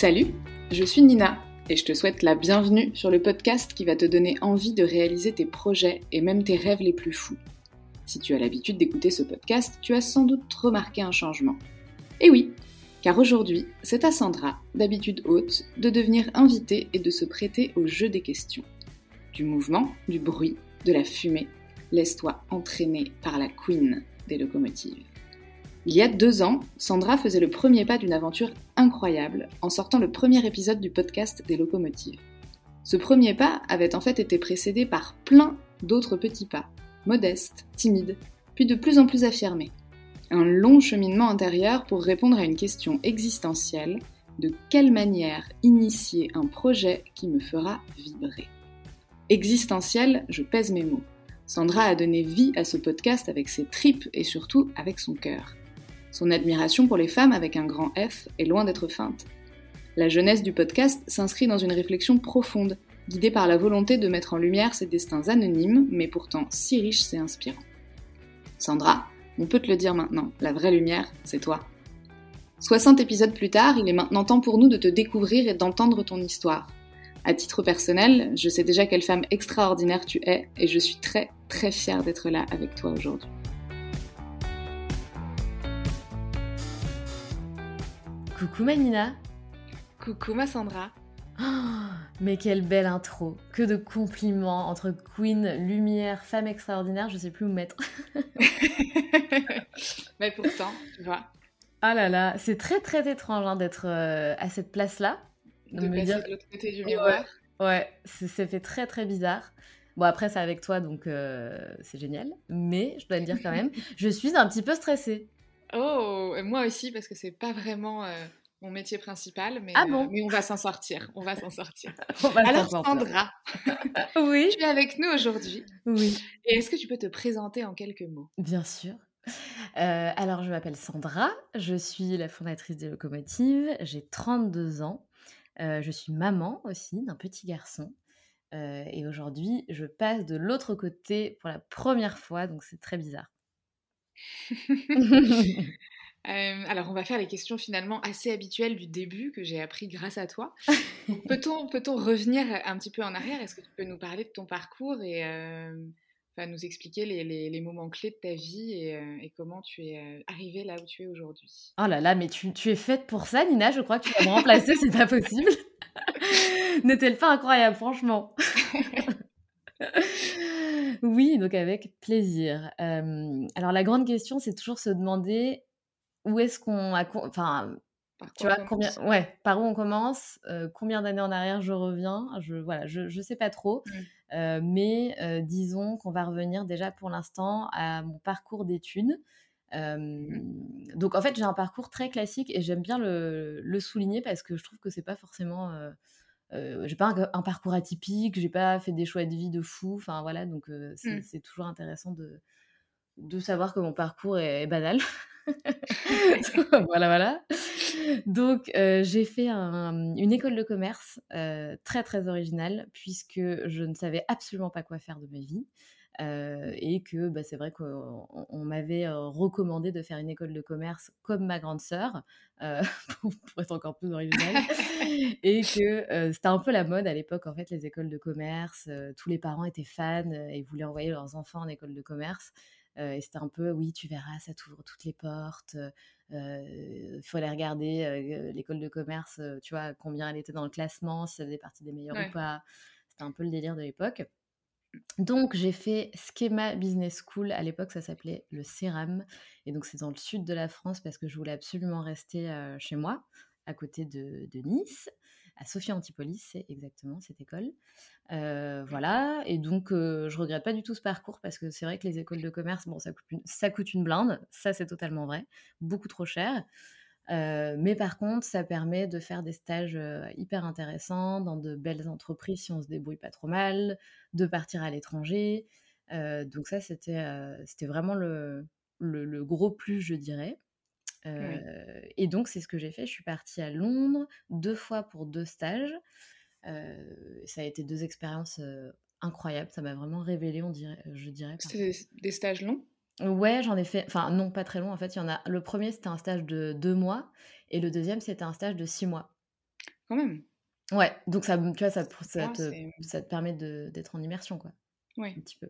Salut, je suis Nina et je te souhaite la bienvenue sur le podcast qui va te donner envie de réaliser tes projets et même tes rêves les plus fous. Si tu as l'habitude d'écouter ce podcast, tu as sans doute remarqué un changement. Et oui, car aujourd'hui, c'est à Sandra, d'habitude haute, de devenir invitée et de se prêter au jeu des questions. Du mouvement, du bruit, de la fumée, laisse-toi entraîner par la queen des locomotives. Il y a deux ans, Sandra faisait le premier pas d'une aventure incroyable en sortant le premier épisode du podcast des locomotives. Ce premier pas avait en fait été précédé par plein d'autres petits pas, modestes, timides, puis de plus en plus affirmés. Un long cheminement intérieur pour répondre à une question existentielle, de quelle manière initier un projet qui me fera vibrer Existentiel, je pèse mes mots. Sandra a donné vie à ce podcast avec ses tripes et surtout avec son cœur. Son admiration pour les femmes avec un grand F est loin d'être feinte. La jeunesse du podcast s'inscrit dans une réflexion profonde, guidée par la volonté de mettre en lumière ces destins anonymes, mais pourtant si riches et inspirants. Sandra, on peut te le dire maintenant, la vraie lumière, c'est toi. 60 épisodes plus tard, il est maintenant temps pour nous de te découvrir et d'entendre ton histoire. À titre personnel, je sais déjà quelle femme extraordinaire tu es et je suis très très fière d'être là avec toi aujourd'hui. Coucou Manina Coucou ma Sandra oh, Mais quelle belle intro Que de compliments entre queen, lumière, femme extraordinaire, je sais plus où mettre. Mais pourtant, tu vois. Ah là là, c'est très très étrange hein, d'être euh, à cette place-là. De, passer de l'autre côté du miroir. Ouais, ça fait très très bizarre. Bon, après, c'est avec toi, donc euh, c'est génial. Mais je dois le dire quand même, je suis un petit peu stressée. Oh, moi aussi, parce que c'est pas vraiment euh, mon métier principal, mais, ah bon euh, mais on va s'en sortir. On va s'en sortir. va Alors, Sandra, oui. tu es avec nous aujourd'hui. Oui. Et est-ce que tu peux te présenter en quelques mots? Bien sûr. Euh, alors, je m'appelle Sandra, je suis la fondatrice des locomotives, j'ai 32 ans, je suis maman aussi d'un petit garçon. et aujourd'hui, je passe de l'autre côté pour la première fois, donc c'est très bizarre. Euh, alors, on va faire les questions finalement assez habituelles du début que j'ai appris grâce à toi. Peut-on peut revenir un petit peu en arrière? Est-ce que tu peux nous parler de ton parcours et euh, nous expliquer les, les, moments clés de ta vie et, euh, et comment tu es arrivée là où tu es aujourd'hui? Oh là là, mais tu, tu, es faite pour ça, Nina. Je crois que tu vas me remplacer, c'est pas possible. N'est-elle pas incroyable, franchement Oui, donc avec plaisir. alors la grande question, c'est toujours se demander où est-ce qu'on a, enfin, tu vois, combien, ouais, par où on commence, combien d'années en arrière je reviens, je, voilà, je, je sais pas trop, mmh. mais disons qu'on va revenir déjà pour l'instant à mon parcours d'études. Mmh. donc en fait, j'ai un parcours très classique et j'aime bien le, le, souligner parce que je trouve que c'est pas forcément j'ai pas un, parcours atypique, j'ai pas fait des choix de vie de fou. Enfin voilà, donc mmh. c'est toujours intéressant de, de savoir que mon parcours est, banal. voilà, voilà. Donc, j'ai fait une école de commerce très, très originale, puisque je ne savais absolument pas quoi faire de ma vie. Et que bah, c'est vrai qu'on m'avait recommandé de faire une école de commerce comme ma grande sœur, pour, être encore plus originale, et que c'était un peu la mode à l'époque, en fait, les écoles de commerce, tous les parents étaient fans et voulaient envoyer leurs enfants en école de commerce, et c'était un peu, oui, tu verras, ça t'ouvre toutes les portes, il faut aller regarder l'école de commerce, tu vois, combien elle était dans le classement, si ça faisait partie des meilleurs ou pas. C'était un peu le délire de l'époque. Donc, j'ai fait Schema Business School. À l'époque, ça s'appelait le CERAM. Et donc, c'est dans le sud de la France parce que je voulais absolument rester chez moi, à côté de, Nice, à Sophie Antipolis, c'est exactement cette école. voilà. Et donc, je regrette pas du tout ce parcours parce que c'est vrai que les écoles de commerce, bon, ça coûte une, ça coûte une blinde. Ça, c'est totalement vrai. Beaucoup trop cher. Mais par contre, ça permet de faire des stages hyper intéressants dans de belles entreprises si on se débrouille pas trop mal, de partir à l'étranger. donc ça, c'était c'était vraiment le, le, gros plus, je dirais. Et donc, c'est ce que j'ai fait. Je suis partie à Londres deux fois pour deux stages. ça a été deux expériences incroyables. Ça m'a vraiment révélé, on dirait, je dirais. C'était des, stages longs? Ouais, j'en ai fait. Enfin, non, pas très long. En fait, il y en a. Le premier, c'était un stage de deux mois, et le deuxième, c'était un stage de six mois. Quand même. Ouais, donc ça, tu vois, ça, ça, ah, te, ça te permet d'être en immersion, quoi. Ouais. Un petit peu.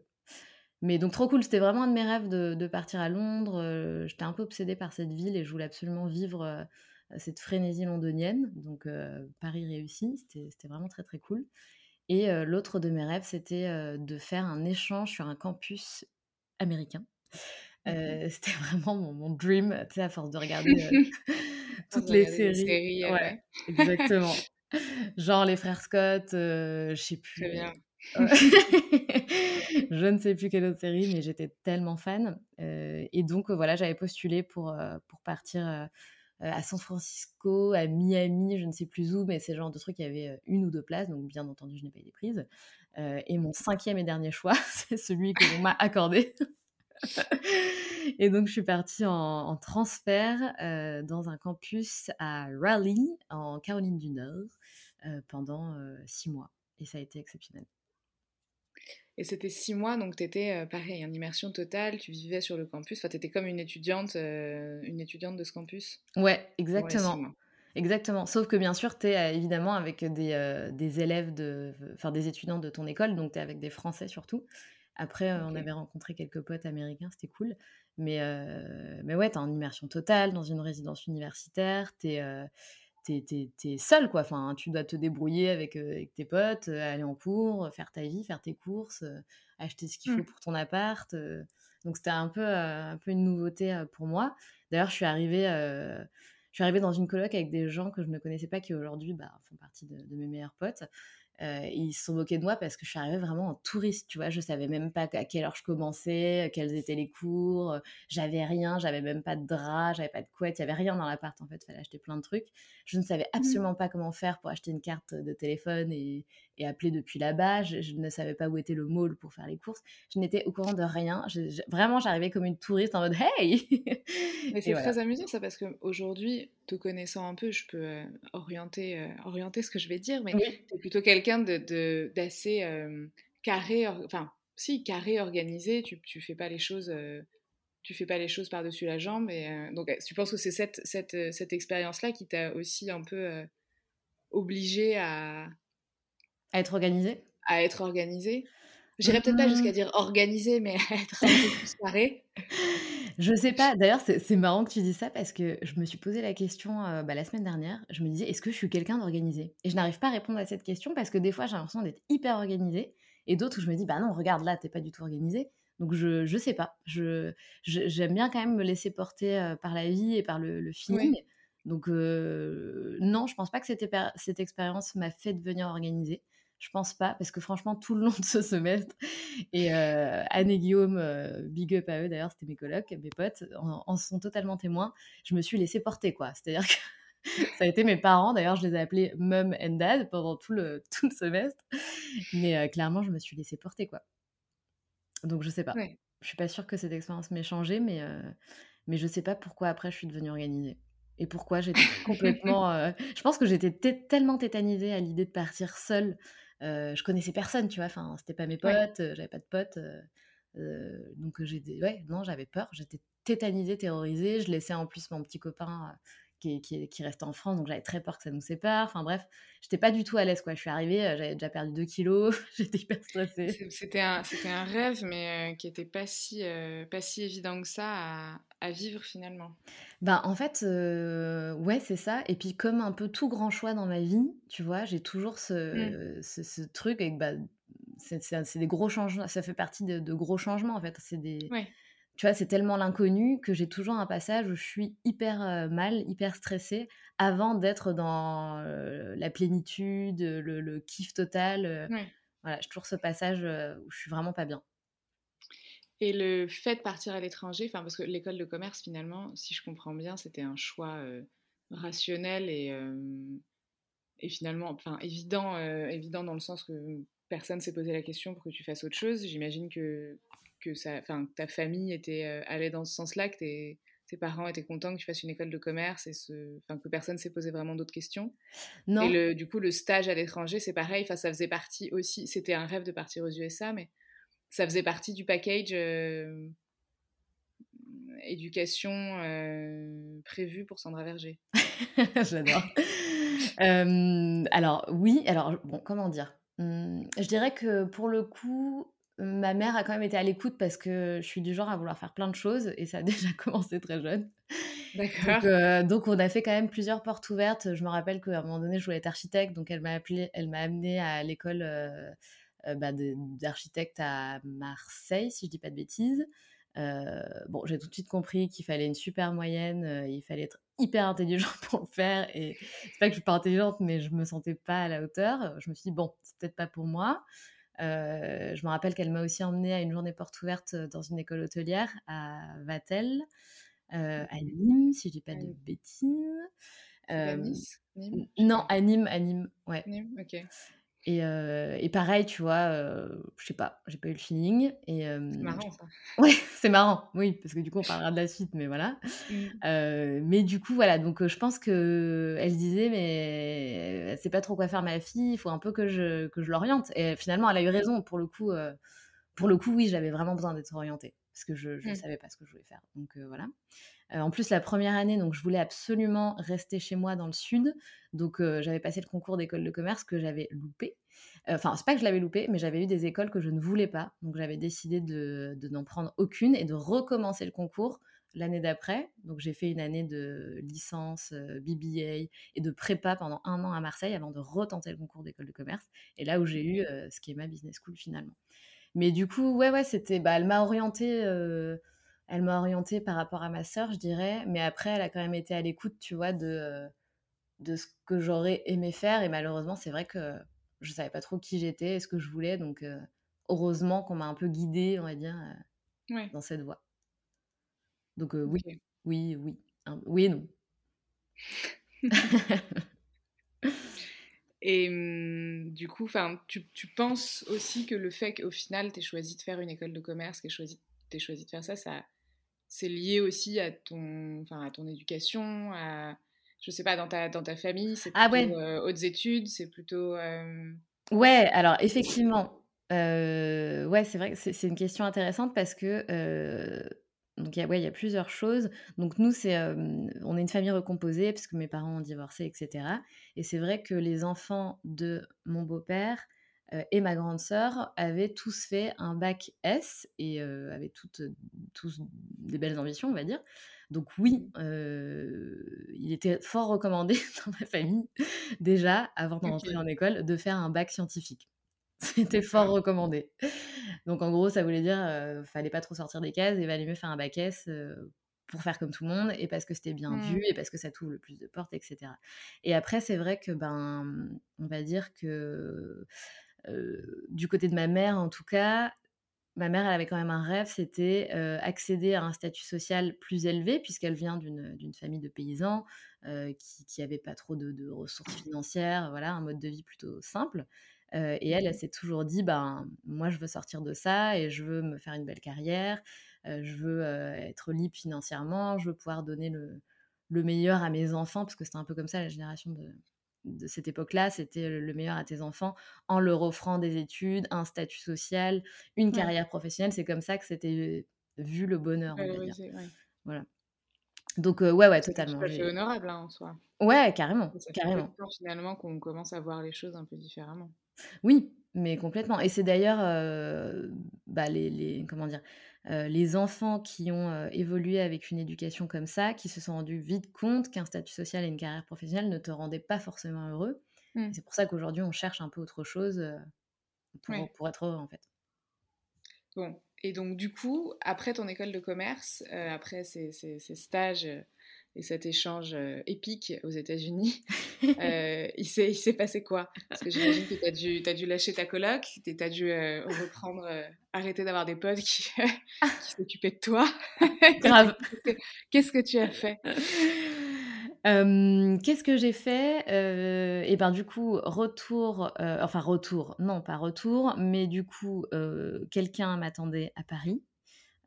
Mais donc trop cool, c'était vraiment un de mes rêves de, partir à Londres. Euh, j'étais un peu obsédée par cette ville et je voulais absolument vivre euh, cette frénésie londonienne. Donc euh, Paris réussi, c'était vraiment très très cool. Et l'autre de mes rêves, c'était de faire un échange sur un campus américain. C'était vraiment mon, dream, tu sais, à force de regarder toutes les séries. ouais, exactement. Genre les frères Scott, je sais plus. Bien. je ne sais plus quelle autre série, mais j'étais tellement fan. Euh, et donc, voilà, j'avais postulé pour, euh, pour partir euh, à San Francisco, à Miami, je ne sais plus où, mais c'est le genre de truc, il y avait une ou deux places, donc bien entendu, je n'ai pas été prise. et mon cinquième et dernier choix, c'est celui que l'on m'a accordé. et donc, je suis partie en, en transfert dans un campus à Raleigh, en Caroline du Nord, pendant six mois. Et ça a été exceptionnel. Et c'était six mois, donc tu étais euh, pareil, en immersion totale, tu vivais sur le campus, enfin tu étais comme une étudiante, euh, une étudiante de ce campus. Ouais, exactement. Exactement. Sauf que bien sûr, tu es euh, évidemment avec des, des élèves, de, enfin des étudiants de ton école, donc tu es avec des Français surtout. Après, on avait rencontré quelques potes américains, c'était cool. Mais, mais ouais, tu es en immersion totale dans une résidence universitaire, t'es, es, seul, quoi. Enfin, tu dois te débrouiller avec, euh, avec tes potes, euh, aller en cours, faire ta vie, faire tes courses, euh, acheter ce qu'il faut mmh. pour ton appart. donc, c'était un peu, un peu une nouveauté pour moi. D'ailleurs, je suis arrivée, je suis arrivée dans une coloc avec des gens que je ne connaissais pas, qui aujourd'hui bah, font partie de, de, mes meilleurs potes. Euh, ils se sont moqués de moi parce que je suis arrivée vraiment en touriste, tu vois. Je savais même pas à quelle heure je commençais, quels étaient les cours. J'avais rien, j'avais même pas de drap, j'avais pas de couette, il y avait rien dans l'appart en fait. Fallait acheter plein de trucs. Je ne savais mmh. absolument pas comment faire pour acheter une carte de téléphone et, et appeler depuis là-bas. Je, ne savais pas où était le mall pour faire les courses. Je n'étais au courant de rien. vraiment, j'arrivais comme une touriste en mode hey. Mais c'est très amusant ça parce qu'aujourd'hui, te connaissant un peu, je peux euh, orienter, euh, orienter ce que je vais dire, mais es plutôt quelqu'un de d'assez carré, enfin si carré, organisé. Tu tu fais pas les choses tu fais pas les choses par-dessus la jambe. Et, donc, tu penses que c'est cette, cette, cette expérience-là qui t'a aussi un peu obligé à... À être organisé? À être organisé? J'irais peut-être pas jusqu'à mmh. dire organisé, mais à être un peu plus carré. Je sais pas. D'ailleurs, c'est marrant que tu dis ça parce que je me suis posé la question euh, bah, la semaine dernière. Je me disais, est-ce que je suis quelqu'un d'organisé? Et je n'arrive pas à répondre à cette question parce que des fois, j'ai l'impression d'être hyper organisé et d'autres où je me dis, bah non, regarde là, t'es pas du tout organisé. Donc je je sais pas. Je j'aime bien quand même me laisser porter euh, par la vie et par le, feeling. Donc euh, non, je pense pas que cette, cette expérience m'a fait devenir organisée. Je pense pas, parce que franchement, tout le long de ce semestre, et euh, Anne et Guillaume, euh, big up à eux d'ailleurs, c'était mes colocs, mes potes, en, sont totalement témoins, je me suis laissée porter, quoi. C'est-à-dire que ça a été mes parents. D'ailleurs, je les ai appelés mum and dad pendant tout le, tout le semestre. Mais clairement, je me suis laissée porter, quoi. Donc, je sais pas. Je suis pas sûre que cette expérience m'ait changé, mais, mais je sais pas pourquoi après je suis devenue organisée. Et pourquoi j'étais complètement. je pense que j'étais tellement tétanisée à l'idée de partir seule. Je connaissais personne, tu vois. Enfin, c'était pas mes potes, j'avais pas de potes. donc, j'étais. Ouais, non, j'avais peur. J'étais tétanisée, terrorisée. Je laissais en plus mon petit copain qui, qui, reste en France, donc j'avais très peur que ça nous sépare. Enfin bref, j'étais pas du tout à l'aise quoi. Je suis arrivée, euh, j'avais déjà perdu 2 kilos, j'étais hyper stressée. C'était un, c'était un rêve, mais euh, qui était pas si, euh, pas si évident que ça à, à vivre finalement. Ben en fait, ouais c'est ça. Et puis comme un peu tout grand choix dans ma vie, tu vois, j'ai toujours ce, ce, truc avec bah, c'est, des gros changements, ça fait partie de, de, gros changements en fait. C'est des tu vois, c'est tellement l'inconnu que j'ai toujours un passage où je suis hyper mal, hyper stressée avant d'être dans la plénitude, le, kiff total. Voilà, j'ai toujours ce passage où je suis vraiment pas bien. Et le fait de partir à l'étranger, enfin parce que l'école de commerce finalement, si je comprends bien, c'était un choix rationnel et, et finalement, enfin évident, évident dans le sens que personne s'est posé la question pour que tu fasses autre chose. J'imagine que que ça, ta famille était euh, allée dans ce sens-là, que tes, parents étaient contents que tu fasses une école de commerce et ce, que personne s'est posé vraiment d'autres questions. Non. Et le, du coup, le stage à l'étranger, c'est pareil. Enfin, ça faisait partie aussi. C'était un rêve de partir aux USA, mais ça faisait partie du package euh, éducation euh, prévu pour Sandra Verger. J'adore. alors oui, alors bon, comment dire? Hum, Je dirais que pour le coup, ma mère a quand même été à l'écoute parce que je suis du genre à vouloir faire plein de choses et ça a déjà commencé très jeune. D'accord. Euh, donc, on a fait quand même plusieurs portes ouvertes. Je me rappelle qu'à un moment donné, je voulais être architecte, donc elle m'a appelé, elle m'a amené à l'école bah, d'architecte à Marseille, si je dis pas de bêtises. bon, j'ai tout de suite compris qu'il fallait une super moyenne, il fallait être hyper intelligente pour le faire. Et c'est pas que je suis pas intelligente, mais je me sentais pas à la hauteur. Je me suis dit bon, c'est peut-être pas pour moi. Euh, je me rappelle qu'elle m'a aussi emmenée à une journée porte ouverte euh, dans une école hôtelière à Vatel, euh, à Nîmes, si je dis pas de bêtises. à nice Non, à Nîmes, à Nîmes, ouais. Nîmes, ok. Et, pareil, tu vois, je sais pas, j'ai pas eu le feeling. Et, c'est marrant ça. Ouais, c'est marrant, oui, parce que du coup on parlera de la suite, mais voilà. Mmh. mais du coup, voilà, donc je pense que elle se disait, mais elle sait pas trop quoi faire ma fille, il faut un peu que je, que je l'oriente. Et finalement, elle a eu raison, pour le coup, pour le coup, oui, j'avais vraiment besoin d'être orientée, parce que je ne mmh. savais pas ce que je voulais faire. Donc voilà. Euh, en plus, la première année, donc je voulais absolument rester chez moi dans le sud. Donc euh, j'avais passé le concours d'école de commerce que j'avais loupé. Euh, enfin, c'est pas que je l'avais loupé, mais j'avais eu des écoles que je ne voulais pas. Donc j'avais décidé de, n'en prendre aucune et de recommencer le concours l'année d'après. Donc j'ai fait une année de licence, BBA et de prépa pendant un an à Marseille avant de retenter le concours d'école de commerce. Et là où j'ai eu ce qui est ma business school finalement. Mais du coup, ouais, ouais, c'était, bah, elle m'a orientée elle m'a orientée par rapport à ma sœur, je dirais. Mais après, elle a quand même été à l'écoute, tu vois, de, euh, de ce que j'aurais aimé faire. Et malheureusement, c'est vrai que je savais pas trop qui j'étais et ce que je voulais. Donc, euh, heureusement qu'on m'a un peu guidée, on va dire, euh, dans cette voie. Donc, oui, oui, oui. oui et non. et mmh, du coup, tu, tu penses aussi que le fait qu'au final, tu aies choisi de faire une école de commerce, que tu aies choisi de faire ça, ça c'est lié aussi à ton, enfin, à ton éducation, à, je sais pas, dans ta, dans ta famille, c'est ah plutôt euh, hautes études, c'est plutôt... Euh, ouais, alors effectivement, euh, ouais, c'est vrai que c'est une question intéressante parce que... donc, il ouais, y a plusieurs choses. Donc, nous, c'est, on est une famille recomposée parce que mes parents ont divorcé, etc. Et c'est vrai que les enfants de mon beau-père et ma grande sœur avaient tous fait un bac S et euh, avaient toutes, tous des belles ambitions, on va dire. Donc oui, euh, il était fort recommandé dans ma famille, déjà, avant d'entrer en école, de faire un bac scientifique. C'était fort recommandé. Donc en gros, ça voulait dire, euh, fallait pas trop sortir des cases et valait mieux faire un bac S pour faire comme tout le monde et parce que c'était bien vu mmh. et parce que ça t'ouvre le plus de portes, etc. Et après, c'est vrai que, ben, on va dire que du côté de ma mère, en tout cas, ma mère, elle avait quand même un rêve, c'était accéder à un statut social plus élevé, puisqu'elle vient d'une famille de paysans qui n'avait pas trop de, de, ressources financières, voilà, un mode de vie plutôt simple. et elle, elle s'est toujours dit, ben, moi, je veux sortir de ça et je veux me faire une belle carrière, je veux être libre financièrement, je veux pouvoir donner le, le meilleur à mes enfants, parce que c'était un peu comme ça la génération de, de cette époque-là, c'était le meilleur à tes enfants en leur offrant des études, un statut social, une carrière professionnelle. C'est comme ça que c'était vu le bonheur. Voilà. Donc, ouais, ouais, totalement. C'est honorable hein, en soi. Ouais, carrément. carrément. finalement qu'on commence à voir les choses un peu différemment. Oui, mais complètement. Et c'est d'ailleurs bah, les, les, comment dire, les enfants qui ont évolué avec une éducation comme ça, qui se sont rendus vite compte qu'un statut social et une carrière professionnelle ne te rendaient pas forcément heureux. Mmh. C'est pour ça qu'aujourd'hui, on cherche un peu autre chose pour, pour, être heureux, en fait. Bon, et donc du coup, après ton école de commerce, après ces, ces, ces stages et cet échange euh, épique aux États-Unis, euh, il s'est passé quoi? Parce que j'imagine que tu as dû, as dû lâcher ta coloc, tu as dû euh, reprendre, arrêter d'avoir des potes qui, qui s'occupaient de toi. Grave. Qu'est-ce que tu as fait? Qu'est-ce que j'ai fait? Et ben du coup, retour, enfin retour, non pas retour, mais du coup, quelqu'un m'attendait à Paris.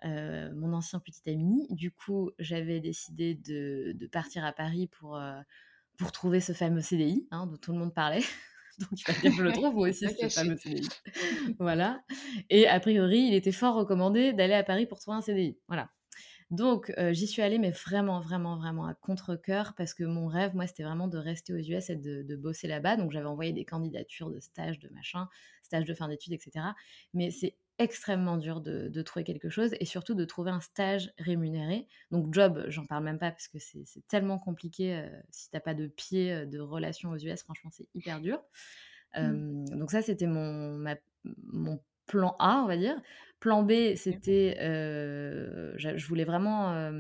Euh, mon ancien petit ami. Du coup, j'avais décidé de, partir à Paris pour, euh, pour trouver ce fameux CDI hein, dont tout le monde parlait. Donc, il fallait que je le trouve, moi aussi, ce fameux CDI. voilà. Et a priori, il était fort recommandé d'aller à Paris pour trouver un CDI. Voilà. Donc, euh, j'y suis allée, mais vraiment, vraiment, vraiment à contre-coeur, parce que mon rêve, moi, c'était vraiment de rester aux US et de, de bosser là-bas. Donc, j'avais envoyé des candidatures de stage, de machin, stage de fin d'études, etc. Mais c'est extrêmement dur de, trouver quelque chose et surtout de trouver un stage rémunéré. Donc job, j'en parle même pas parce que c'est tellement compliqué euh, si t'as pas de pied euh, de relation aux US, franchement c'est hyper dur. Mmh. donc ça c'était mon, mon plan A, on va dire. Plan B, c'était, euh, je voulais vraiment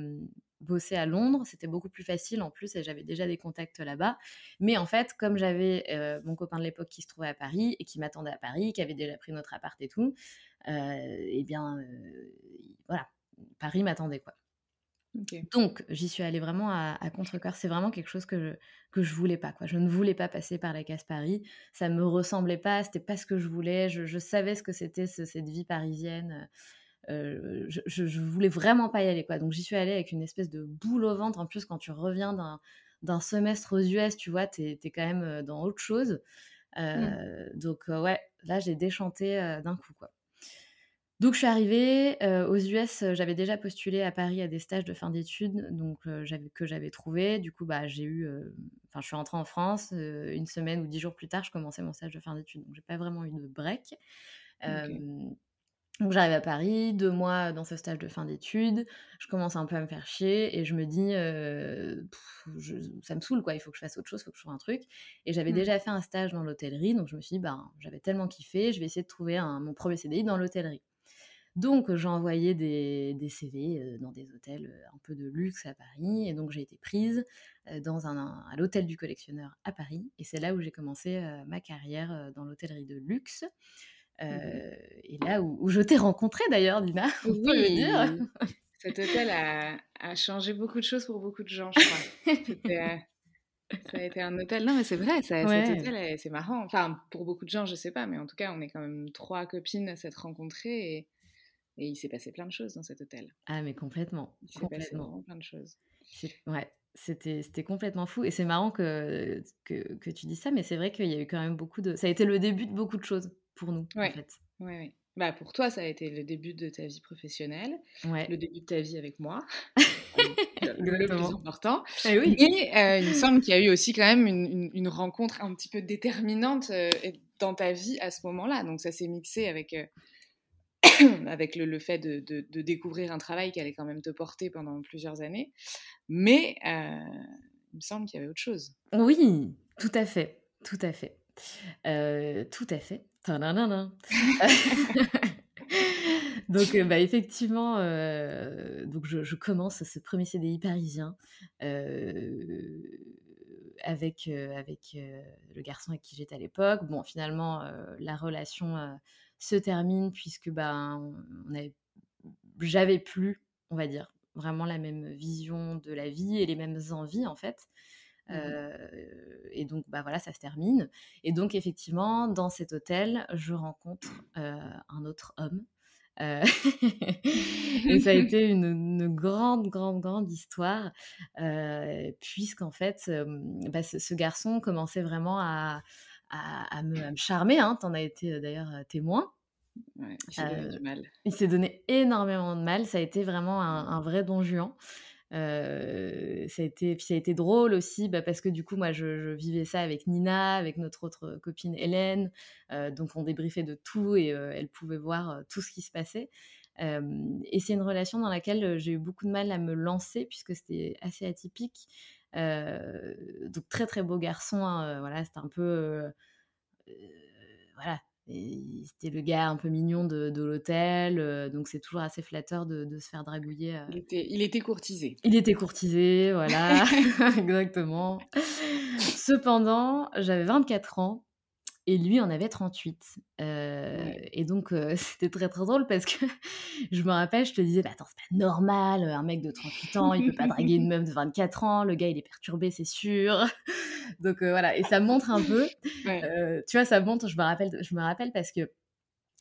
bosser à Londres, c'était beaucoup plus facile en plus et j'avais déjà des contacts là-bas. Mais en fait, comme j'avais mon copain de l'époque qui se trouvait à Paris et qui m'attendait à Paris, qui avait déjà pris notre appart et tout, eh bien, voilà, Paris m'attendait quoi. Donc, j'y suis allée vraiment à, contre-cœur. C'est vraiment quelque chose que je, que je voulais pas. Quoi. Je ne voulais pas passer par la case Paris. Ça me ressemblait pas. C'était pas ce que je voulais. Je, savais ce que c'était cette vie parisienne. Je, je, voulais vraiment pas y aller. Quoi. Donc, j'y suis allée avec une espèce de boule au ventre. En plus, quand tu reviens d'un semestre aux US, tu vois, tu es, quand même dans autre chose. Mmh. Donc, ouais, là, j'ai déchanté d'un coup. quoi. Donc je suis arrivée aux US, j'avais déjà postulé à Paris à des stages de fin d'études, donc que j'avais trouvé. Du coup, bah j'ai eu, enfin je suis rentrée en France une semaine ou dix jours plus tard, je commençais mon stage de fin d'études, donc j'ai pas vraiment eu de break. Donc j'arrive à Paris, deux mois dans ce stage de fin d'études, je commence un peu à me faire chier et je me dis, ça me saoule quoi, il faut que je fasse autre chose, il faut que je trouve un truc. Et j'avais mmh. déjà fait un stage dans l'hôtellerie, donc je me suis dit, ben, j'avais tellement kiffé, je vais essayer de trouver mon premier CDI dans l'hôtellerie. Donc, j'ai envoyé des, CV dans des hôtels un peu de luxe à Paris. Et donc, j'ai été prise dans un, à l'hôtel du collectionneur à Paris. Et c'est là où j'ai commencé ma carrière dans l'hôtellerie de luxe. Mmh et là où, je t'ai rencontré d'ailleurs, Dina, on peut le dire. Cet hôtel a, changé beaucoup de choses pour beaucoup de gens, je crois. ça a été un hôtel. Non, mais c'est vrai, ça, cet hôtel, c'est marrant. Enfin, pour beaucoup de gens, je sais pas, mais en tout cas, on est quand même trois copines à s'être rencontrées. Et et il s'est passé plein de choses dans cet hôtel. Ah, mais complètement. Il s'est passé vraiment plein de choses. Ouais, c'était, c'était complètement fou. Et c'est marrant que, que, que, tu dis ça, mais c'est vrai qu'il y a eu quand même beaucoup de. Ça a été le début de beaucoup de choses pour nous, ouais. en fait. Bah, pour toi, ça a été le début de ta vie professionnelle, ouais. le début de ta vie avec moi, le, plus important. Et, eh oui. et euh, il me semble qu'il y a eu aussi quand même une, une, une rencontre un petit peu déterminante euh, dans ta vie à ce moment-là. Donc ça s'est mixé avec, euh, avec le, fait de, découvrir un travail qui allait quand même te porter pendant plusieurs années. Mais il me semble qu'il y avait autre chose. Oui, tout à fait, tout à fait. Tout à fait. donc, euh, bah, effectivement, donc je, commence ce premier CDI parisien avec, avec le garçon avec qui j'étais à l'époque. Bon, finalement, la relation se termine puisque on avait, j'avais plus, on va dire, vraiment la même vision de la vie et les mêmes envies en fait. Mmh et donc, bah voilà, ça se termine. Et donc, effectivement, dans cet hôtel, je rencontre un autre homme. et ça a été une, grande, grande, grande histoire, puisqu'en fait, bah, ce, garçon commençait vraiment à, à, me, charmer. Hein. Tu en as été d'ailleurs témoin. il s'est donné du mal. Il s'est donné énormément de mal. Ça a été vraiment un, un vrai don juan. Ça a été, ça a été drôle aussi bah, parce que du coup, moi, je, vivais ça avec Nina, avec notre autre copine Hélène. Donc, on débriefait de tout et elle pouvait voir tout ce qui se passait. et c'est une relation dans laquelle j'ai eu beaucoup de mal à me lancer puisque c'était assez atypique. donc, très très beau garçon. Hein, voilà, c'était un peu. voilà, c'était le gars un peu mignon de, l'hôtel, euh, donc c'est toujours assez flatteur de, se faire dragouiller. Euh. Il, était, il était courtisé. Il était courtisé, voilà, exactement. Cependant, j'avais 24 ans et lui en avait 38. Euh, et donc, c'était très très drôle parce que je me rappelle, je te disais, bah, attends, c'est pas normal, un mec de 38 ans, il peut pas draguer une meuf de 24 ans, le gars il est perturbé, c'est sûr. donc voilà, et ça montre un peu, tu vois, ça montre, je me rappelle, je me rappelle parce que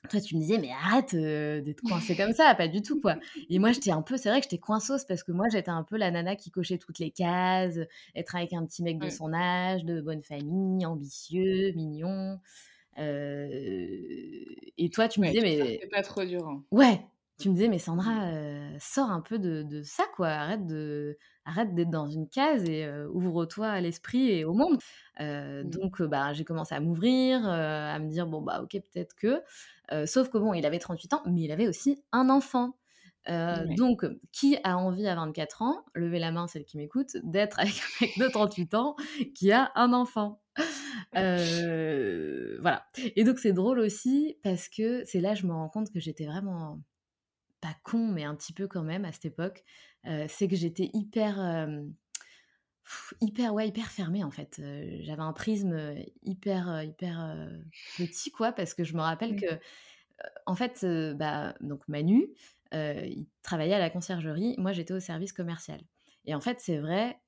toi, tu me disais, mais arrête d'être coincée comme ça, pas du tout, quoi. Et moi, j'étais un peu, c'est vrai que j'étais coinceuse parce que moi, j'étais un peu la nana qui cochait toutes les cases, être avec un petit mec de son âge, de bonne famille, ambitieux, mignon. et toi, tu me disais, mais. C'est pas trop dur. Hein. Ouais, tu me disais, mais Sandra, sors un peu de, ça, quoi. Arrête de, arrête d'être dans une case et ouvre-toi à l'esprit et au monde. Mmh. Donc, bah, j'ai commencé à m'ouvrir, à me dire, bon, bah, ok, peut-être que. sauf que bon, il avait 38 ans, mais il avait aussi un enfant. Donc, qui a envie à 24 ans, levez la main, celle qui m'écoute, d'être avec un mec de 38 ans qui a un enfant Voilà. Et donc, c'est drôle aussi parce que c'est là je me rends compte que j'étais vraiment pas con, mais un petit peu quand même à cette époque. c'est que j'étais hyper hyper ouais hyper fermée en fait j'avais un prisme hyper hyper petit quoi parce que je me rappelle que en fait bah donc Manu il travaillait à la conciergerie moi j'étais au service commercial et en fait c'est vrai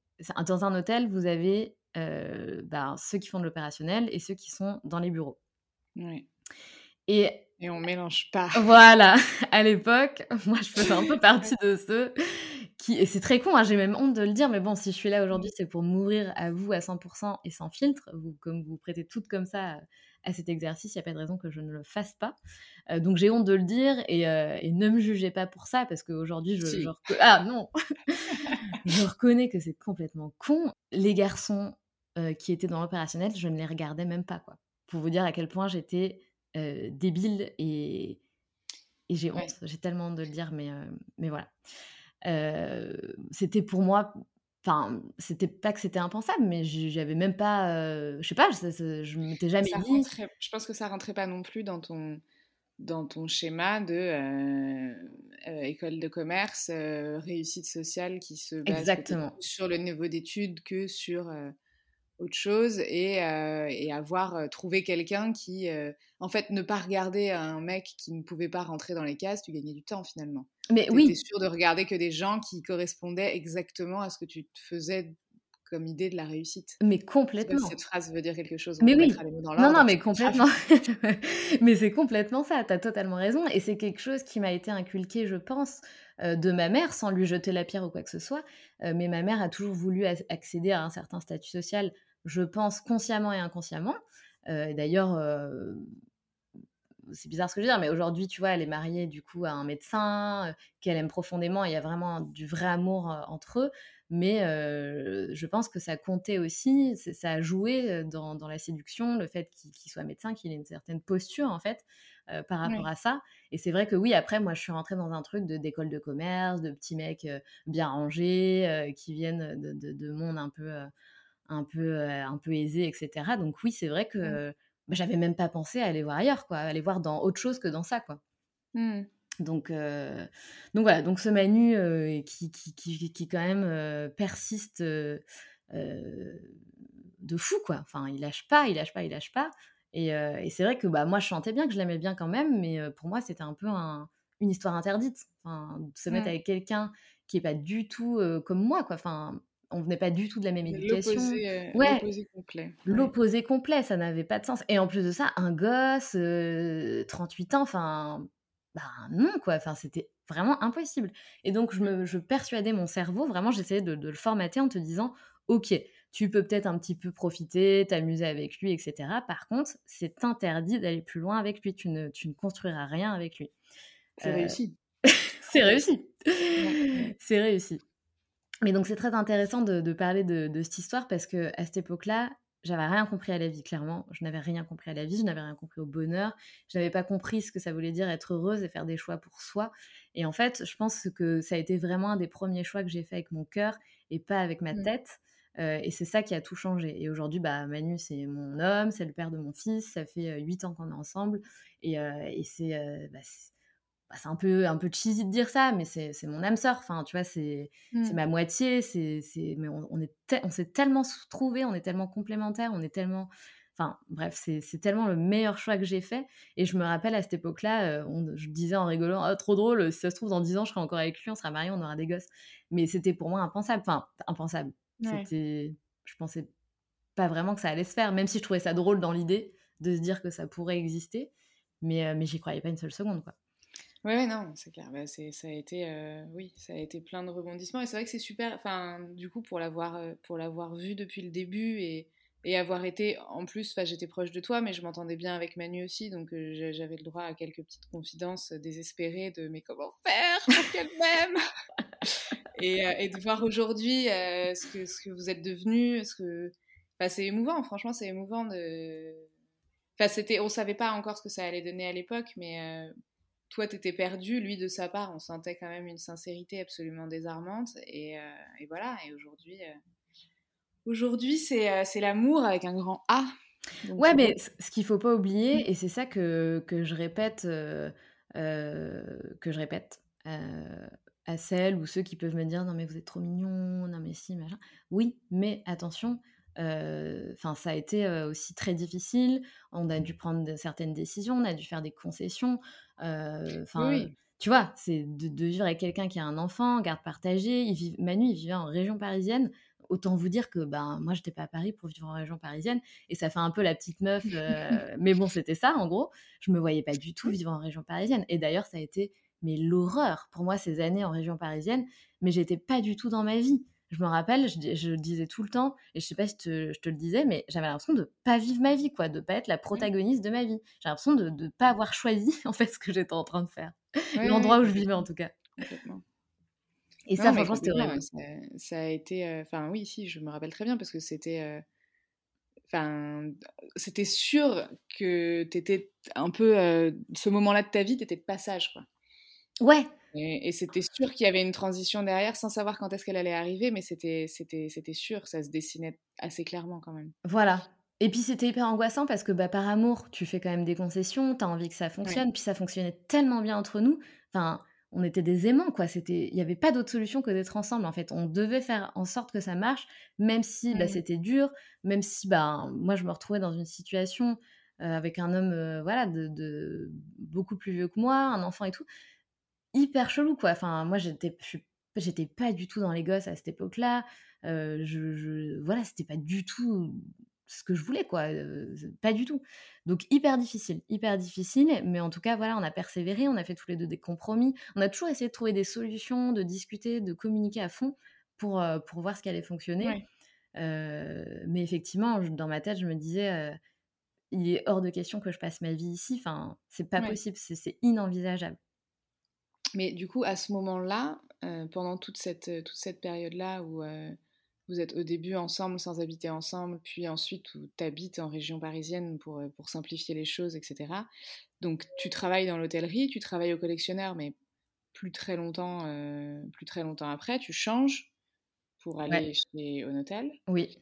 dans un hôtel vous avez bah, ceux qui font de l'opérationnel et ceux qui sont dans les bureaux oui. Et et on mélange pas. Voilà, à l'époque, moi je faisais un peu partie de ceux qui, et c'est très con, hein, j'ai même honte de le dire, mais bon, si je suis là aujourd'hui, c'est pour m'ouvrir à vous à 100% et sans filtre. Vous, comme vous prêtez toutes comme ça à cet exercice, il n'y a pas de raison que je ne le fasse pas. Euh, donc j'ai honte de le dire et, euh, et, ne me jugez pas pour ça parce qu'aujourd'hui, je, je ah non, je reconnais que c'est complètement con. Les garçons euh, qui étaient dans l'opérationnel, je ne les regardais même pas, quoi. Pour vous dire à quel point j'étais débile et, et j'ai honte. J'ai tellement honte de le dire, mais, mais voilà. c'était pour moi enfin c'était pas que c'était impensable mais j'avais même pas je sais pas je, je m'étais jamais dit je pense que ça rentrait pas non plus dans ton dans ton schéma de école de commerce réussite sociale qui se base Exactement. sur le niveau d'études que sur autre chose et, euh, et avoir trouvé quelqu'un qui, euh, en fait, ne pas regarder un mec qui ne pouvait pas rentrer dans les cases, tu gagnais du temps finalement. Mais oui. Tu sûr de regarder que des gens qui correspondaient exactement à ce que tu faisais comme idée de la réussite. Mais complètement. cette phrase veut dire quelque chose. mais oui. non, non, mais complètement. mais c'est complètement ça. Tu as totalement raison. Et c'est quelque chose qui m'a été inculqué, je pense, de ma mère, sans lui jeter la pierre ou quoi que ce soit. mais ma mère a toujours voulu accéder à un certain statut social je pense consciemment et inconsciemment. Euh, d'ailleurs, euh, c'est bizarre ce que je veux dire, mais aujourd'hui, tu vois, elle est mariée du coup à un médecin euh, qu'elle aime profondément. Il y a vraiment du vrai amour entre eux. Mais je pense que ça comptait aussi, ça a joué dans, la séduction, le fait qu'il soit médecin, qu'il ait une certaine posture en fait par rapport à ça. Et c'est vrai que oui, après, moi, je suis rentrée dans un truc d'école de, commerce, de petits mecs bien rangés, qui viennent de, de, de monde un peu un peu, un peu aisé, etc. Donc oui, c'est vrai que bah, j'avais même pas pensé à aller voir ailleurs, quoi, aller voir dans autre chose que dans ça, quoi. Mmh. Donc, euh, donc voilà, donc ce Manu euh, qui, qui, qui, qui, quand même persiste de fou, quoi. Enfin, il lâche pas, il lâche pas, il lâche pas. Et, c'est vrai que bah, moi, je chantais bien, que je l'aimais bien quand même, mais pour moi, c'était un peu une histoire interdite. Enfin, de se mettre mmh. avec quelqu'un qui est pas du tout comme moi, quoi. Enfin, on venait pas du tout de la même éducation. L'opposé complet. L'opposé complet, ça n'avait pas de sens. Et en plus de ça, un gosse, 38 ans, enfin, bah non, quoi. Enfin, c'était vraiment impossible. Et donc, je, me, je persuadais mon cerveau, vraiment, j'essayais de, le formater en te disant, ok, tu peux peut-être un petit peu profiter, t'amuser avec lui, etc. Par contre, c'est interdit d'aller plus loin avec lui. Tu ne, tu ne construiras rien avec lui. C'est réussi. c'est réussi. c'est réussi. Mais donc c'est très intéressant de, parler de, cette histoire parce que à cette époque-là, j'avais rien compris à la vie, clairement. Je n'avais rien compris à la vie, je n'avais rien compris au bonheur. Je n'avais pas compris ce que ça voulait dire être heureuse et faire des choix pour soi. Et en fait, je pense que ça a été vraiment un des premiers choix que j'ai fait avec mon cœur et pas avec ma mmh. tête. Euh, et c'est ça qui a tout changé. Et aujourd'hui, bah, Manu, c'est mon homme, c'est le père de mon fils. Ça fait huit ans qu'on est ensemble. Et, euh, et bah, c'est bah, c'est un peu, un peu cheesy de dire ça, mais c'est mon âme sœur. Enfin, tu vois, c'est mmh. ma moitié. C'est mais on, on est on s'est tellement trouvés, on est tellement complémentaires, on est tellement. Enfin, bref, c'est tellement le meilleur choix que j'ai fait. Et je me rappelle à cette époque-là, euh, je disais en rigolant, ah, trop drôle, si ça se trouve, dans 10 ans, je serai encore avec lui, on sera mariés, on aura des gosses. Mais c'était pour moi impensable. Enfin, impensable. C'était. Je pensais pas vraiment que ça allait se faire, même si je trouvais ça drôle dans l'idée de se dire que ça pourrait exister. Mais, euh, mais j'y croyais pas une seule seconde, quoi. Ouais, non, c'est clair. Bah, ça a été, euh, oui, ça a été plein de rebondissements. Et c'est vrai que c'est super. Enfin, du coup, pour l'avoir, euh, pour l'avoir vu depuis le début et, et avoir été, en plus, j'étais proche de toi, mais je m'entendais bien avec Manu aussi, donc euh, j'avais le droit à quelques petites confidences désespérées de mais comment faire pour qu'elle m'aime? Et, et, de voir aujourd'hui ce que ce que vous êtes devenu, ce que, enfin, c'est émouvant. Franchement, c'est émouvant de. Enfin, c'était, on savait pas encore ce que ça allait donner à l'époque, mais toi, tu étais perdu, lui, de sa part, on sentait quand même une sincérité absolument désarmante. Et, euh, voilà, et aujourd'hui, euh, aujourd'hui euh, c'est l'amour avec un grand A. ouais, mais ce qu'il faut pas oublier, mmh. et c'est ça que, que, je répète, que je répète à celles ou ceux qui peuvent me dire non mais vous êtes trop mignon, non mais si, machin. Oui, mais attention, Enfin, ça a été aussi très difficile. On a dû prendre certaines décisions, on a dû faire des concessions. Enfin, tu vois, c'est de, vivre avec quelqu'un qui a un enfant, garde partagée. Il vit, Manu, il vivait en région parisienne. Autant vous dire que ben moi, j'étais pas à Paris pour vivre en région parisienne, et ça fait un peu la petite meuf. mais bon, c'était ça, en gros. Je me voyais pas du tout vivre en région parisienne. Et d'ailleurs, ça a été mais l'horreur pour moi ces années en région parisienne. Mais j'étais pas du tout dans ma vie je me rappelle, je, le disais tout le temps, et je sais pas si je te le disais, mais j'avais l'impression de pas vivre ma vie, quoi, de pas être la protagoniste de ma vie. J'ai l'impression de ne pas avoir choisi, en fait, ce que j'étais en train de faire. L'endroit où je vivais, en tout cas. Complètement. Et ça, franchement, c'était horrible. Ça, a été. Euh, enfin, oui, si, je me rappelle très bien, parce que c'était. Euh, enfin, c'était sûr que tu étais un peu. Euh, ce moment-là de ta vie, tu étais de passage, quoi. Ouais, et, c'était sûr qu'il y avait une transition derrière sans savoir quand est-ce qu'elle allait arriver, mais c'était, sûr, ça se dessinait assez clairement quand même. Voilà. Et puis c'était hyper angoissant parce que bah, par amour, tu fais quand même des concessions, tu as envie que ça fonctionne, puis ça fonctionnait tellement bien entre nous. Enfin, on était des aimants, quoi. C'était, il n'y avait pas d'autre solution que d'être ensemble. En fait, on devait faire en sorte que ça marche, même si bah, c'était dur, même si bah, moi je me retrouvais dans une situation euh, avec un homme, euh, voilà, de, de, beaucoup plus vieux que moi, un enfant et tout hyper chelou, quoi. Enfin, moi, j'étais, j'étais pas du tout dans les gosses à cette époque-là. Euh, je, voilà, c'était pas du tout ce que je voulais, quoi. Euh, pas du tout. Donc, hyper difficile, hyper difficile. Mais en tout cas, voilà, on a persévéré, on a fait tous les deux des compromis. On a toujours essayé de trouver des solutions, de discuter, de communiquer à fond pour, euh, pour voir ce qui allait fonctionner. mais effectivement, dans ma tête, je me disais, il est hors de question que je passe ma vie ici. Enfin, c'est pas possible, c'est inenvisageable. Mais du coup, à ce moment-là, euh, pendant toute cette, euh, toute cette période-là où euh, vous êtes au début ensemble sans habiter ensemble, puis ensuite où tu habites en région parisienne pour, pour simplifier les choses, etc. Donc tu travailles dans l'hôtellerie, tu travailles au collectionneur, mais plus très longtemps, plus très longtemps après, tu changes pour aller chez Hotel. Oui.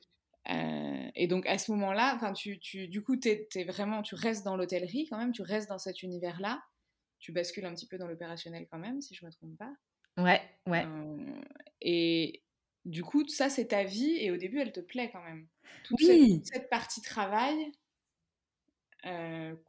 et donc à ce moment-là, tu, tu, du coup, es, es vraiment, tu restes dans l'hôtellerie quand même, tu restes dans cet univers-là tu bascules un petit peu dans l'opérationnel quand même, si je me trompe pas. Ouais, ouais. Euh, et du coup, ça, c'est ta vie, et au début, elle te plaît quand même. Toute, oui. cette, partie travail,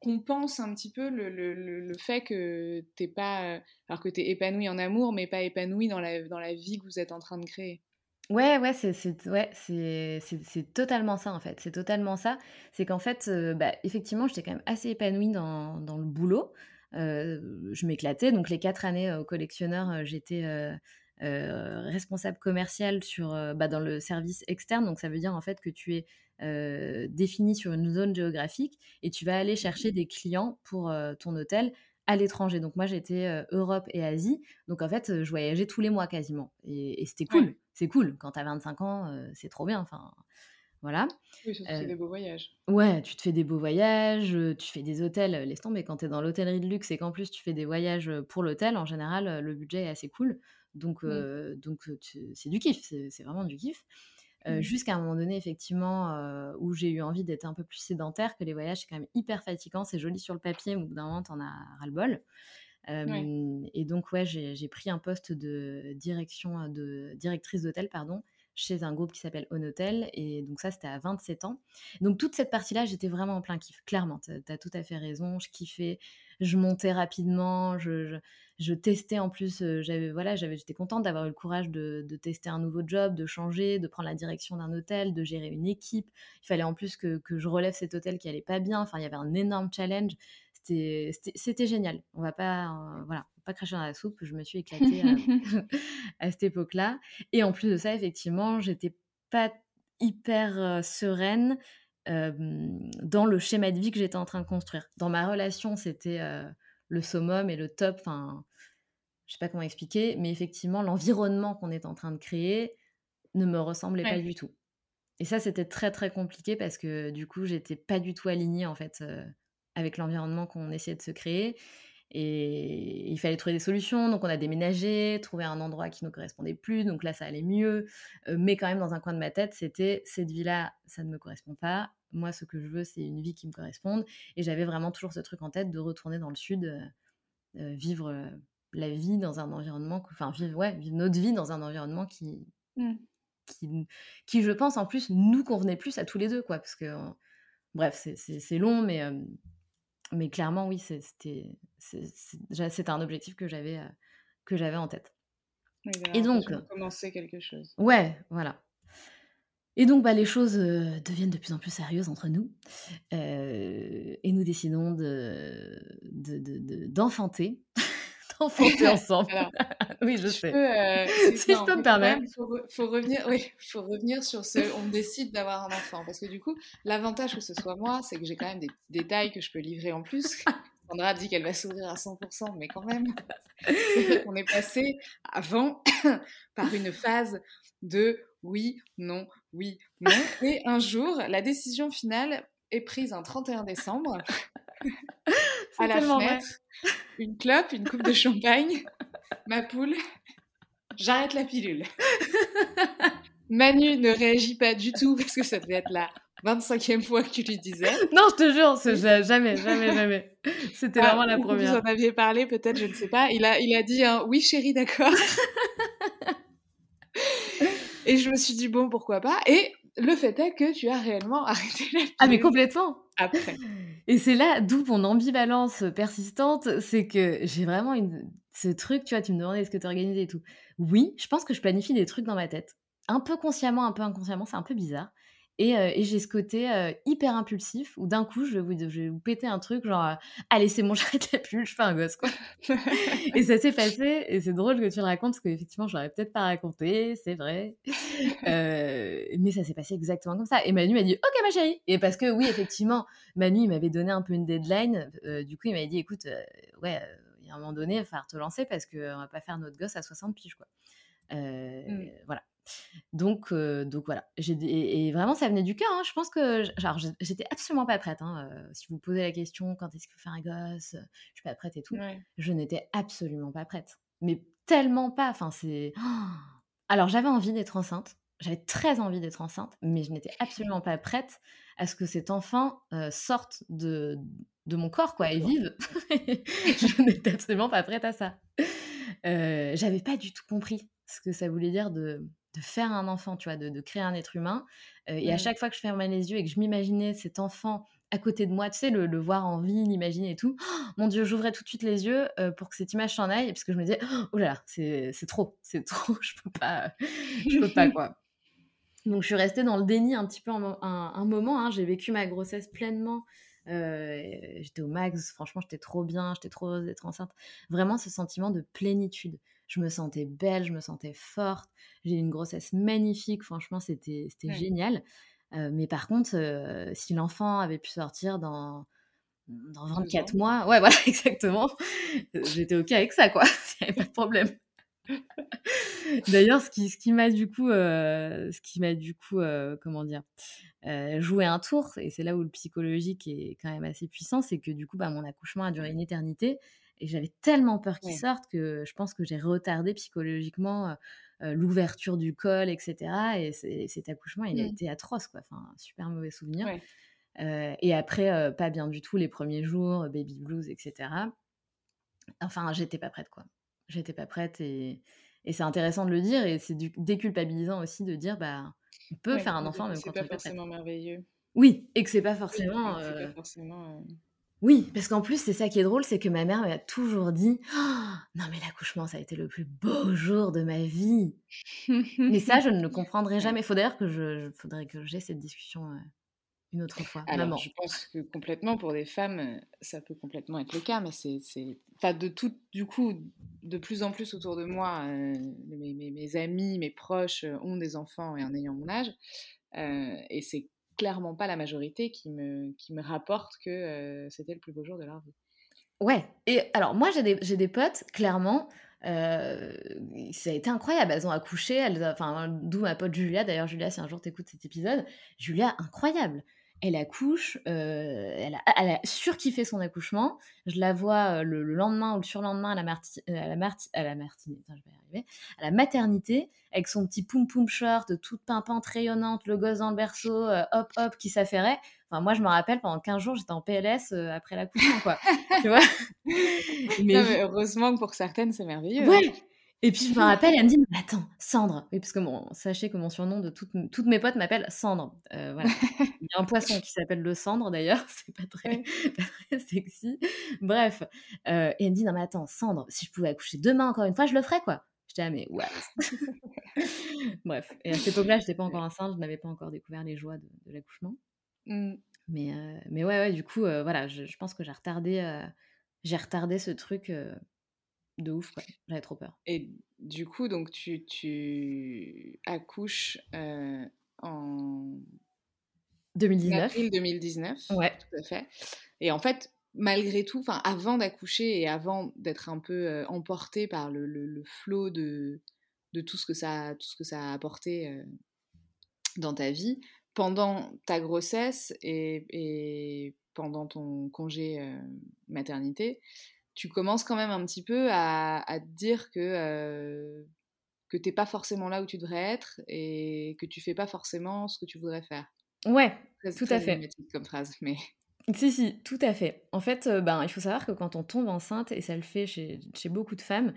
compense un petit peu le, le, le, fait que t'es pas, alors que t'es épanoui en amour, mais pas épanoui dans la, dans la vie que vous êtes en train de créer. Ouais, ouais, c'est c'est ouais, c'est c'est totalement ça, en fait. C'est totalement ça. C'est qu'en fait, bah, effectivement, j'étais quand même assez épanouie dans dans le boulot. Je m'éclatais. Donc les quatre années au collectionneur, j'étais, responsable commercial sur, bah, dans le service externe. Donc ça veut dire, en fait, que tu es, défini sur une zone géographique et tu vas aller chercher des clients pour, ton hôtel à l'étranger. Donc moi, j'étais Europe et Asie. Donc en fait, je voyageais tous les mois quasiment. Et, c'était cool. C'est cool. Quand tu as 25 ans, c'est trop bien. Enfin, voilà. Oui, te fais des beaux voyages. Ouais, tu te fais des beaux voyages, tu fais des hôtels. Laisse tomber, quand tu es dans l'hôtellerie de luxe et qu'en plus tu fais des voyages pour l'hôtel, en général, le budget est assez cool. Donc, donc c'est du kiff. C'est vraiment du kiff. Mmh. Jusqu'à un moment donné, effectivement, où j'ai eu envie d'être un peu plus sédentaire, que les voyages, c'est quand même hyper fatigant, c'est joli sur le papier, mais au bout d'un moment, t'en as ras-le-bol. Et donc, ouais, j'ai pris un poste de direction, de directrice d'hôtel, pardon, chez un groupe qui s'appelle Hotel. Et donc ça, c'était à 27 ans. Donc toute cette partie-là, j'étais vraiment en plein kiff. Clairement, tu as, tout à fait raison. Je kiffais, je montais rapidement, je, je, testais en plus. Euh, j'avais voilà, j'étais contente d'avoir eu le courage de, de, tester un nouveau job, de changer, de prendre la direction d'un hôtel, de gérer une équipe. Il fallait en plus que, que je relève cet hôtel qui allait pas bien. Enfin, il y avait un énorme challenge. C'était génial. On va pas, euh, voilà, pas cracher dans la soupe. Je me suis éclatée à, cette époque-là. Et en plus de ça, effectivement, j'étais pas hyper euh, sereine dans le schéma de vie que j'étais en train de construire. Dans ma relation, c'était euh, le summum et le top. Enfin, je sais pas comment expliquer, mais effectivement, l'environnement qu'on est en train de créer ne me ressemblait pas du tout. Et ça, c'était très très compliqué parce que du coup, j'étais pas du tout alignée en fait avec l'environnement qu'on essayait de se créer. Et il fallait trouver des solutions. Donc, on a déménagé, trouvé un endroit qui nous correspondait plus. Donc là, ça allait mieux. Euh, mais quand même, dans un coin de ma tête, c'était cette vie-là, ça ne me correspond pas. Moi, ce que je veux, c'est une vie qui me corresponde. Et j'avais vraiment toujours ce truc en tête de retourner dans le sud, euh, euh, vivre la vie dans un environnement, enfin, vivre, ouais, vivre notre vie dans un environnement qui, mmh. qui, qui, je pense, en plus, nous convenait plus à tous les deux, quoi. Parce que, bref, c'est long, mais mais clairement, oui, c'était un objectif que j'avais euh, que j'avais en tête. et donc, commencer quelque chose. Ouais, voilà. Et donc, bah, les choses euh, deviennent de plus en plus sérieuses entre nous. Euh, et nous décidons d'enfanter. De, d'enfanter ensemble. oui, je sais. si je peux me permettre. Il faut, faut, revenir, oui, faut revenir sur ce. On décide d'avoir un enfant. Parce que du coup, l'avantage que ce soit moi, c'est que j'ai quand même des petits détails que je peux livrer en plus. Sandra dit qu'elle va s'ouvrir à 100%, mais quand même, on est passé avant par une phase de oui, non, oui, non. Et un jour, la décision finale est prise un 31 décembre à la fenêtre, une clope, une coupe de champagne, ma poule, j'arrête la pilule. Manu ne réagit pas du tout parce que ça devait être la 25e fois que tu lui disais. Non, je te jure, jamais, jamais, jamais. C'était ah, vraiment la première. Vous en aviez parlé, peut-être, je ne sais pas. Il a, il a dit un oui, chérie, d'accord. Et je me suis dit, bon, pourquoi pas. Et le fait est que tu as réellement arrêté la pilule. Ah, mais complètement. Après. Et c'est là d'où mon ambivalence persistante, c'est que j'ai vraiment une... ce truc, tu vois, tu me demandais est-ce que tu organisé et tout. Oui, je pense que je planifie des trucs dans ma tête. Un peu consciemment, un peu inconsciemment, c'est un peu bizarre. Euh, et, j'ai ce côté euh, hyper impulsif où d'un coup, je vais, vous, je vais vous péter un truc, genre, euh, allez, c'est bon, j'arrête la pilule, je fais un gosse, quoi. et ça s'est passé, et c'est drôle que tu le racontes, parce qu'effectivement, je l'aurais peut-être pas raconté, c'est vrai. mais ça s'est passé exactement comme ça. Et Manu m'a dit, ok, ma chérie. Et parce que, oui, effectivement, Manu, il m'avait donné un peu une deadline. du coup, il m'avait dit, écoute, ouais, il y a un moment donné, il va falloir te lancer parce qu'on va pas faire notre gosse à 60 piges, quoi. Mmh. Voilà. Donc, euh, donc voilà. Et, et, vraiment, ça venait du cœur. Hein. Je pense que j'étais absolument pas prête. Hein. Euh, si vous posez la question, quand est-ce qu'il faut faire un gosse Je suis pas prête et tout. Je n'étais absolument pas prête. Mais tellement pas. Enfin, c'est. Alors, j'avais envie d'être enceinte. J'avais très envie d'être enceinte, mais je n'étais absolument pas prête à ce que cet enfant euh, sorte de, de mon corps, quoi, et vive. je n'étais absolument pas prête à ça. J'avais pas du tout compris ce que ça voulait dire de de faire un enfant, tu vois, de, créer un être humain. et à chaque fois que je fermais les yeux et que je m'imaginais cet enfant à côté de moi, tu sais, le, voir en vie, l'imaginer et tout. mon Dieu, j'ouvrais tout de suite les yeux pour que cette image s'en aille, parce que je me disais, oh là là, c'est trop, c'est trop, je peux pas, je peux pas quoi. Donc je suis restée dans le déni un petit peu un, moment. Hein. J'ai vécu ma grossesse pleinement. j'étais au max, franchement, j'étais trop bien, j'étais trop heureuse d'être enceinte. Vraiment ce sentiment de plénitude. Je me sentais belle, je me sentais forte. J'ai eu une grossesse magnifique, franchement, c'était génial. mais par contre, si l'enfant avait pu sortir dans, dans 24 mois, ouais, voilà, exactement, j'étais OK avec ça, quoi. Il n'y avait pas de problème. D'ailleurs, ce qui, ce qui m'a du coup, euh, ce qui m'a du coup, euh, comment dire, euh, joué un tour, et c'est là où le psychologique est quand même assez puissant, c'est que du coup, bah, mon accouchement a duré une éternité, et j'avais tellement peur qu'il sorte que je pense que j'ai retardé psychologiquement l'ouverture du col, etc. Et cet accouchement, il a mmh. été atroce, quoi. Enfin, super mauvais souvenir. et après, pas bien du tout les premiers jours, baby blues, etc. Enfin, j'étais pas prête, quoi j'étais pas prête et, et c'est intéressant de le dire et c'est déculpabilisant aussi de dire bah on peut faire un enfant même quand on pas forcément merveilleux. Oui, et que c'est pas forcément. Oui, pas forcément oui parce qu'en plus c'est ça qui est drôle, c'est que ma mère m'a toujours dit «Oh, non mais l'accouchement ça a été le plus beau jour de ma vie. mais ça je ne le comprendrai jamais. Il faut d'ailleurs que je, faudrait que j'ai cette discussion euh, une autre fois. Alors, je pense que complètement pour des femmes, euh, ça peut complètement être le cas, mais c'est, enfin, de tout, du coup, de plus en plus autour de moi, euh, mes, mes, amis, mes proches euh, ont des enfants et en ayant mon âge, et c'est clairement pas la majorité qui me, qui me rapporte que c'était le plus beau jour de leur vie. Ouais. Et alors moi j'ai des, des potes clairement. ça a été incroyable, elles ont accouché, enfin, d'où ma pote Julia, d'ailleurs Julia si un jour t'écoutes cet épisode, Julia incroyable, elle accouche, euh, elle, a, elle, a, surkiffé son accouchement. Je la vois euh, le, lendemain ou le surlendemain à la, marti, euh, à la, marti, à la martine, je vais arriver, à la maternité, avec son petit poum poum short, toute pimpante, rayonnante, le gosse dans le berceau, hop hop, qui s'affairait. Enfin, moi, je me rappelle, pendant 15 jours, j'étais en PLS après l'accouchement, quoi. tu vois? Mais... heureusement que pour certaines, c'est merveilleux. Ouais, hein. Et puis je me rappelle, elle me dit Attends, Cendre. Oui, parce que bon, sachez que mon surnom de toutes, toutes mes potes m'appellent Cendre. Euh, voilà. Il y a un poisson qui s'appelle le Cendre d'ailleurs, c'est pas très, pas très sexy. Bref. Euh, et elle me dit Non, mais attends, Cendre, si je pouvais accoucher demain encore une fois, je le ferais quoi. J'étais ah, mais ouais. Bref. Et à cette époque-là, je n'étais pas encore enceinte, je n'avais pas encore découvert les joies de, l'accouchement. Mmh. Mais, euh, mais ouais, ouais, du coup, voilà, je, je, pense que j'ai retardé, j'ai retardé ce truc de ouf, J'avais trop peur. Et du coup, donc tu, tu accouches euh, en 2019. Avril 2019. Ouais. Tout à fait. Et en fait, malgré tout, enfin, avant d'accoucher et avant d'être un peu euh, emporté par le, le, flot de, de tout ce que ça, tout ce que ça a apporté euh, dans ta vie, pendant ta grossesse et, et pendant ton congé maternité, tu commences quand même un petit peu à, te dire que, euh, que t'es pas forcément là où tu devrais être et que tu fais pas forcément ce que tu voudrais faire. Ouais, tout à fait. comme phrase, mais... Si, si, tout à fait. En fait, euh, ben, il faut savoir que quand on tombe enceinte, et ça le fait chez, chez beaucoup de femmes,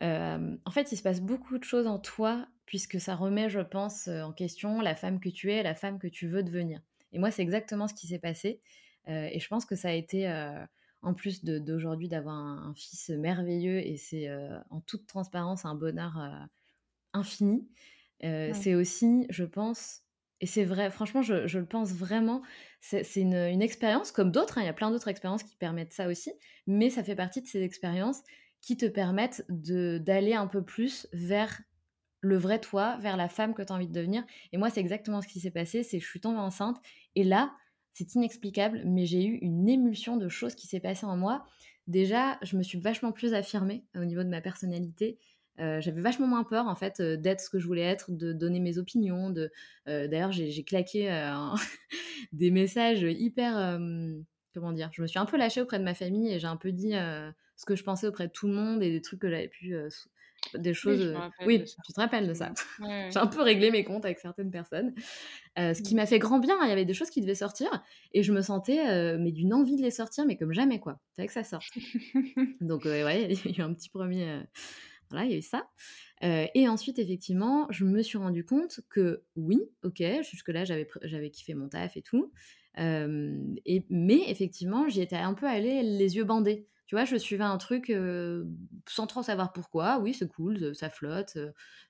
euh, en fait, il se passe beaucoup de choses en toi, puisque ça remet, je pense, en question la femme que tu es, la femme que tu veux devenir. Et moi, c'est exactement ce qui s'est passé. et je pense que ça a été en plus d'aujourd'hui d'avoir un, fils merveilleux et c'est euh, en toute transparence un bonheur euh, infini. Euh, c'est aussi, je pense, et c'est vrai, franchement, je, le pense vraiment, c'est une, expérience comme d'autres, hein, il y a plein d'autres expériences qui permettent ça aussi, mais ça fait partie de ces expériences qui te permettent d'aller un peu plus vers le vrai toi, vers la femme que tu as envie de devenir. Et moi, c'est exactement ce qui s'est passé, c'est que je suis tombée enceinte, et là, c'est inexplicable, mais j'ai eu une émulsion de choses qui s'est passée en moi. Déjà, je me suis vachement plus affirmée au niveau de ma personnalité. Euh, j'avais vachement moins peur en fait euh, d'être ce que je voulais être, de donner mes opinions. De, euh, d'ailleurs, j'ai, claqué des messages hyper, comment dire, je me suis un peu lâchée auprès de ma famille et j'ai un peu dit ce que je pensais auprès de tout le monde et des trucs que j'avais pu des choses. Oui, tu te rappelles de ça. J'ai un peu réglé mes comptes avec certaines personnes. ce qui mmh. m'a fait grand bien. Il y avait des choses qui devaient sortir et je me sentais, mais d'une envie de les sortir, mais comme jamais, quoi. C'est que ça sort. Donc, ouais, il y a eu un petit premier. Voilà, il y a eu ça. et ensuite, effectivement, je me suis rendu compte que oui, ok, jusque-là, j'avais, j'avais kiffé mon taf et tout. et, mais effectivement, j'y étais un peu allée les yeux bandés. Tu vois, je suivais un truc sans trop savoir pourquoi. Oui, c'est cool, ça flotte,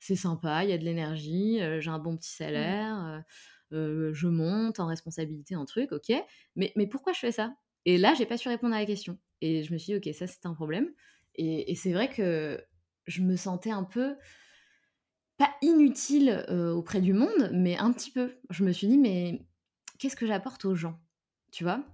c'est sympa, il y a de l'énergie, j'ai un bon petit mmh. salaire, je monte en responsabilité en truc, ok. Mais, mais pourquoi je fais ça? Et là, j'ai pas su répondre à la question. Et je me suis dit, ok, ça c'est un problème. Et, et c'est vrai que je me sentais un peu pas inutile auprès du monde, mais un petit peu. Je me suis dit, mais qu'est-ce que j'apporte aux gens Tu vois?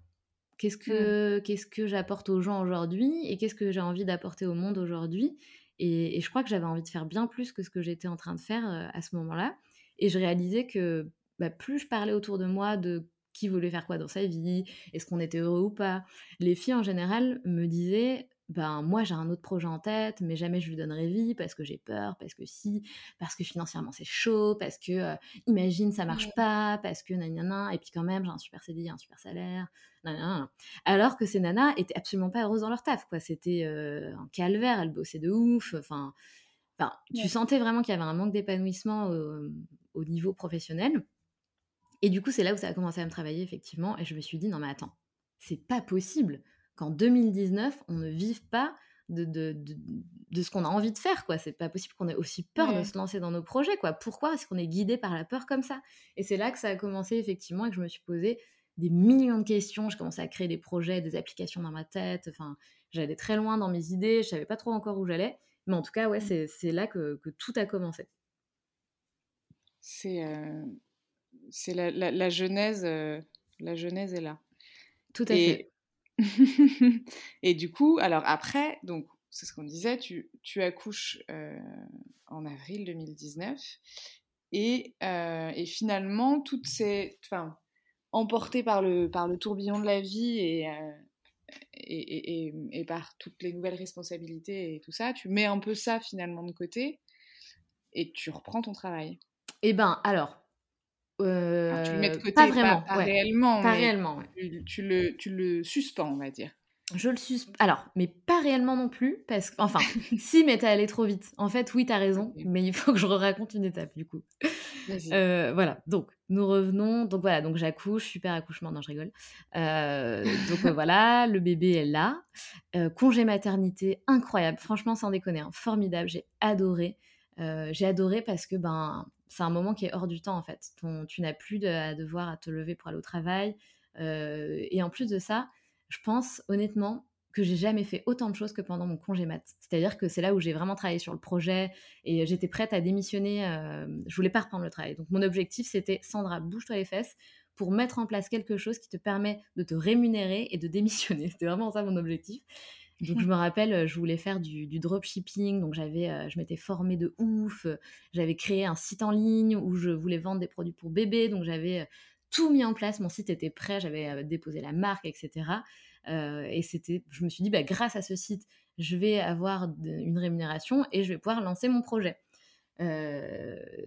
Qu'est-ce que, qu'est-ce que j'apporte aux gens aujourd'hui et qu'est-ce que j'ai envie d'apporter au monde aujourd'hui. Et, je crois que j'avais envie de faire bien plus que ce que j'étais en train de faire à ce moment-là. Et je réalisais que bah, plus je parlais autour de moi de qui voulait faire quoi dans sa vie, est-ce qu'on était heureux ou pas, les filles en général me disaient ben moi j'ai un autre projet en tête, mais jamais je lui donnerai vie parce que j'ai peur, parce que si, parce que financièrement c'est chaud, parce que euh, imagine ça marche pas, parce que nanana, et puis quand même j'ai un super CDI, un super salaire, nanana. Alors que ces nanas étaient absolument pas heureuses dans leur taf, quoi. C'était euh, un calvaire, elles bossaient de ouf, enfin, enfin tu sentais vraiment qu'il y avait un manque d'épanouissement au niveau professionnel. Et du coup c'est là où ça a commencé à me travailler effectivement, et je me suis dit non mais attends, c'est pas possible qu'en 2019, on ne vive pas de, de, de, ce qu'on a envie de faire, quoi. C'est pas possible qu'on ait aussi peur de se lancer dans nos projets, quoi. Pourquoi est-ce qu'on est guidé par la peur comme ça? Et c'est là que ça a commencé, effectivement, et que je me suis posé des millions de questions. Je commençais à créer des projets, des applications dans ma tête. Enfin, j'allais très loin dans mes idées. Je savais pas trop encore où j'allais. Mais en tout cas, ouais, mmh. c'est là que, que, tout a commencé. C'est euh, c'est la, la, genèse, euh, la genèse est là. Tout à fait. et du coup, alors après, donc c'est ce qu'on disait, tu, accouches euh, en avril 2019 et, euh, et finalement, toutes ces, enfin, emportées par le, par le tourbillon de la vie et, euh, et, et, et, par toutes les nouvelles responsabilités et tout ça, tu mets un peu ça finalement de côté et tu reprends ton travail. Eh ben, alors, tu le mets de côté, pas vraiment, pas, réellement, pas réellement tu, le, tu le suspends, on va dire. Je le suspends. Alors, mais pas réellement non plus, parce que, enfin, si, mais t'es allé trop vite. En fait, oui, t'as raison, mais il faut que je raconte une étape, du coup. Euh, voilà, donc, nous revenons. Donc, voilà, donc j'accouche, super accouchement, non, je rigole. Euh, donc, voilà, le bébé est là. Euh, congé maternité, incroyable, franchement, sans déconner, hein, formidable, j'ai adoré. j'ai adoré parce que, ben, c'est un moment qui est hors du temps en fait. tu n'as plus de, à devoir à te lever pour aller au travail. Euh, et en plus de ça, je pense honnêtement que j'ai jamais fait autant de choses que pendant mon congé mat. C'est-à-dire que c'est là où j'ai vraiment travaillé sur le projet et j'étais prête à démissionner. Euh, je voulais pas reprendre le travail. Donc mon objectif c'était Sandra, bouge-toi les fesses pour mettre en place quelque chose qui te permet de te rémunérer et de démissionner. C'était vraiment ça mon objectif. Donc je me rappelle, euh, je voulais faire du, dropshipping, donc j'avais, euh, je m'étais formée de ouf, euh, j'avais créé un site en ligne où je voulais vendre des produits pour bébés, donc j'avais tout mis en place, mon site était prêt, j'avais déposé la marque, etc. et c'était, je me suis dit, bah, grâce à ce site, je vais avoir une rémunération et je vais pouvoir lancer mon projet.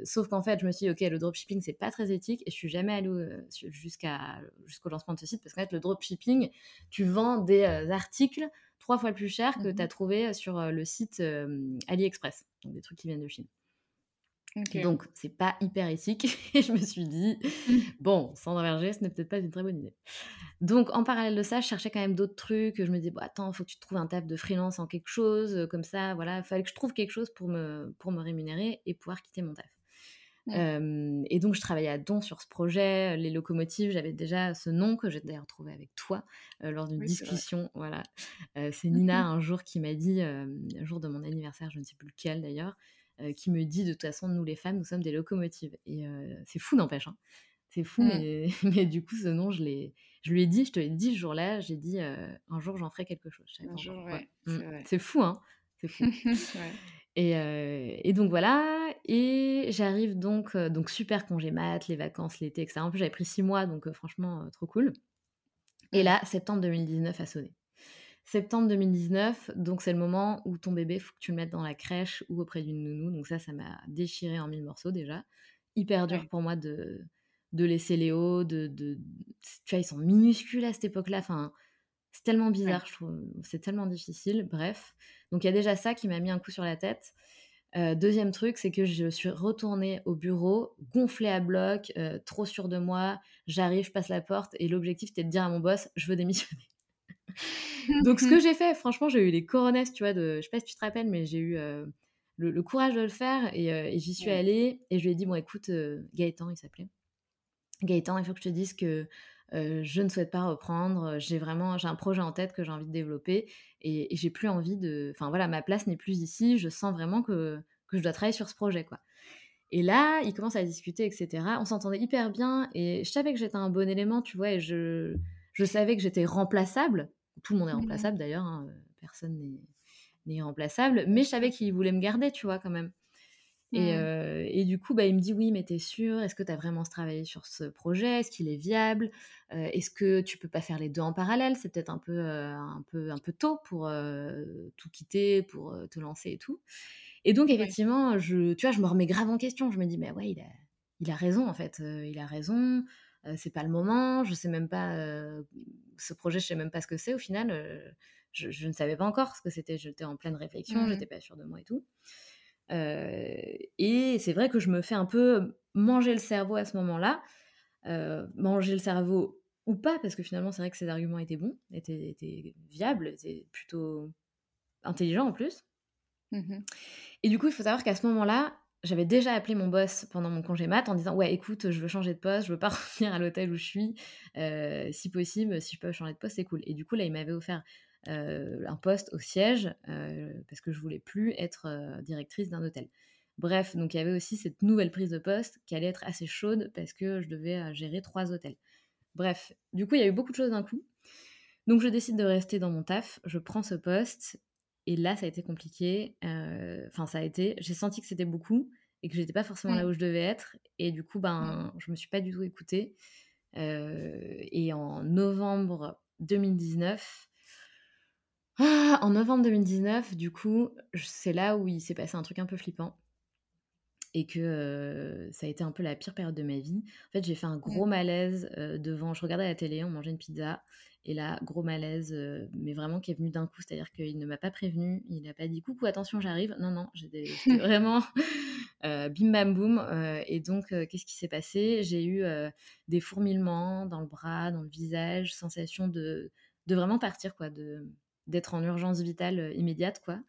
sauf qu'en fait, je me suis dit, ok, le dropshipping, c'est pas très éthique. Et je suis jamais allée jusqu'à, jusqu'au lancement de ce site. Parce qu'en fait, le dropshipping, tu vends des articles trois fois plus cher que mmh tu as trouvé sur le site AliExpress, donc des trucs qui viennent de Chine. Donc, c'est pas hyper éthique. Et je me suis dit, mmh. bon, sans Verger, ce n'est peut-être pas une très bonne idée. Donc, en parallèle de ça, je cherchais quand même d'autres trucs. Je me disais, bon, attends, faut que tu trouves un taf de freelance en quelque chose. Comme ça, voilà, il fallait que je trouve quelque chose pour me, pour me rémunérer et pouvoir quitter mon taf et donc, je travaillais à don sur ce projet. Les locomotives, j'avais déjà ce nom que j'ai d'ailleurs trouvé avec toi lors d'une discussion. Voilà. c'est Nina un jour qui m'a dit, un jour de mon anniversaire, je ne sais plus lequel d'ailleurs, qui me dit de toute façon, nous les femmes, nous sommes des locomotives. Et c'est fou, n'empêche. Hein. C'est fou, mmh. mais, mais, du coup, ce nom, je, je lui ai dit, je te l'ai dit ce jour-là, j'ai dit, un jour, j'en ferai quelque chose. Un jour, ouais, mmh. c'est fou, hein C'est fou. ouais. Et, donc voilà, et j'arrive donc, donc super congé mat, les vacances, l'été, etc. En plus, j'avais pris six mois, donc franchement, trop cool. Et là, septembre 2019 a sonné. Septembre 2019, donc c'est le moment où ton bébé, faut que tu le mettes dans la crèche ou auprès d'une nounou. Donc ça, ça m'a déchiré en mille morceaux déjà. Hyper dur pour moi de, de laisser Léo, de, de, tu vois, ils sont minuscules à cette époque-là. Enfin, c'est tellement bizarre, je trouve. C'est tellement difficile. Bref. Donc, il y a déjà ça qui m'a mis un coup sur la tête. Deuxième truc, c'est que je suis retournée au bureau, gonflée à bloc, trop sûre de moi. J'arrive, je passe la porte et l'objectif c'était de dire à mon boss, je veux démissionner. Donc ce que j'ai fait, franchement, j'ai eu les coronesses, tu vois, de, je sais pas si tu te rappelles, mais j'ai eu le, courage de le faire et, j'y suis allée et je lui ai dit, bon écoute, Gaëtan, il s'appelait. Gaëtan, il faut que je te dise que je ne souhaite pas reprendre. J'ai vraiment, j'ai un projet en tête que j'ai envie de développer et, j'ai plus envie de. Enfin voilà, ma place n'est plus ici. Je sens vraiment que, que je dois travailler sur ce projet, quoi. Et là, il commence à discuter, etc. On s'entendait hyper bien et je savais que j'étais un bon élément, tu vois, et je, je savais que j'étais remplaçable. Tout le monde est mmh remplaçable d'ailleurs, hein, personne n'est irremplaçable, mais je savais qu'il voulait me garder, tu vois, quand même. Et, mmh. euh, et, du coup, bah, il me dit oui, mais t'es sûr Est-ce que tu as vraiment travaillé sur ce projet? Est-ce qu'il est viable? Euh, Est-ce que tu peux pas faire les deux en parallèle? C'est peut-être un peu, euh, un peu, un peu tôt pour tout quitter, pour te lancer et tout. Et donc, effectivement, je, tu vois, je me remets grave en question. Je me dis, mais ouais, il a, il a raison en fait. il a raison. c'est pas le moment. Je sais même pas ce projet. Je sais même pas ce que c'est au final. Je, je, ne savais pas encore ce que c'était. J'étais en pleine réflexion. Mmh. J'étais pas sûre de moi et tout. Euh, et c'est vrai que je me fais un peu manger le cerveau à ce moment-là. Euh, manger le cerveau ou pas, parce que finalement, c'est vrai que ces arguments étaient bons, étaient, étaient viables, étaient plutôt intelligents en plus. Mmh et du coup, il faut savoir qu'à ce moment-là, j'avais déjà appelé mon boss pendant mon congé mat en disant ouais écoute je veux changer de poste je veux pas revenir à l'hôtel où je suis euh, si possible si je peux changer de poste c'est cool et du coup là il m'avait offert un poste au siège euh, parce que je voulais plus être euh, directrice d'un hôtel. Bref, donc il y avait aussi cette nouvelle prise de poste qui allait être assez chaude parce que je devais gérer trois hôtels. Bref, du coup, il y a eu beaucoup de choses d'un coup. Donc je décide de rester dans mon taf, je prends ce poste et là, ça a été compliqué. Enfin, ça a été. J'ai senti que c'était beaucoup et que j'étais pas forcément là où je devais être. Et du coup, ben, je me suis pas du tout écoutée. et en novembre 2019, ah, en novembre 2019, du coup, c'est là où il s'est passé un truc un peu flippant et que euh, ça a été un peu la pire période de ma vie. En fait, j'ai fait un gros malaise euh, devant. Je regardais la télé, on mangeait une pizza, et là, gros malaise, euh, mais vraiment qui est venu d'un coup. C'est-à-dire qu'il ne m'a pas prévenu, il n'a pas dit coucou, attention, j'arrive. Non, non, j'étais vraiment bim bam boum. et donc, qu'est-ce qui s'est passé? J'ai eu des fourmillements dans le bras, dans le visage, sensation de, de vraiment partir, quoi, de d'être en urgence vitale euh, immédiate, quoi.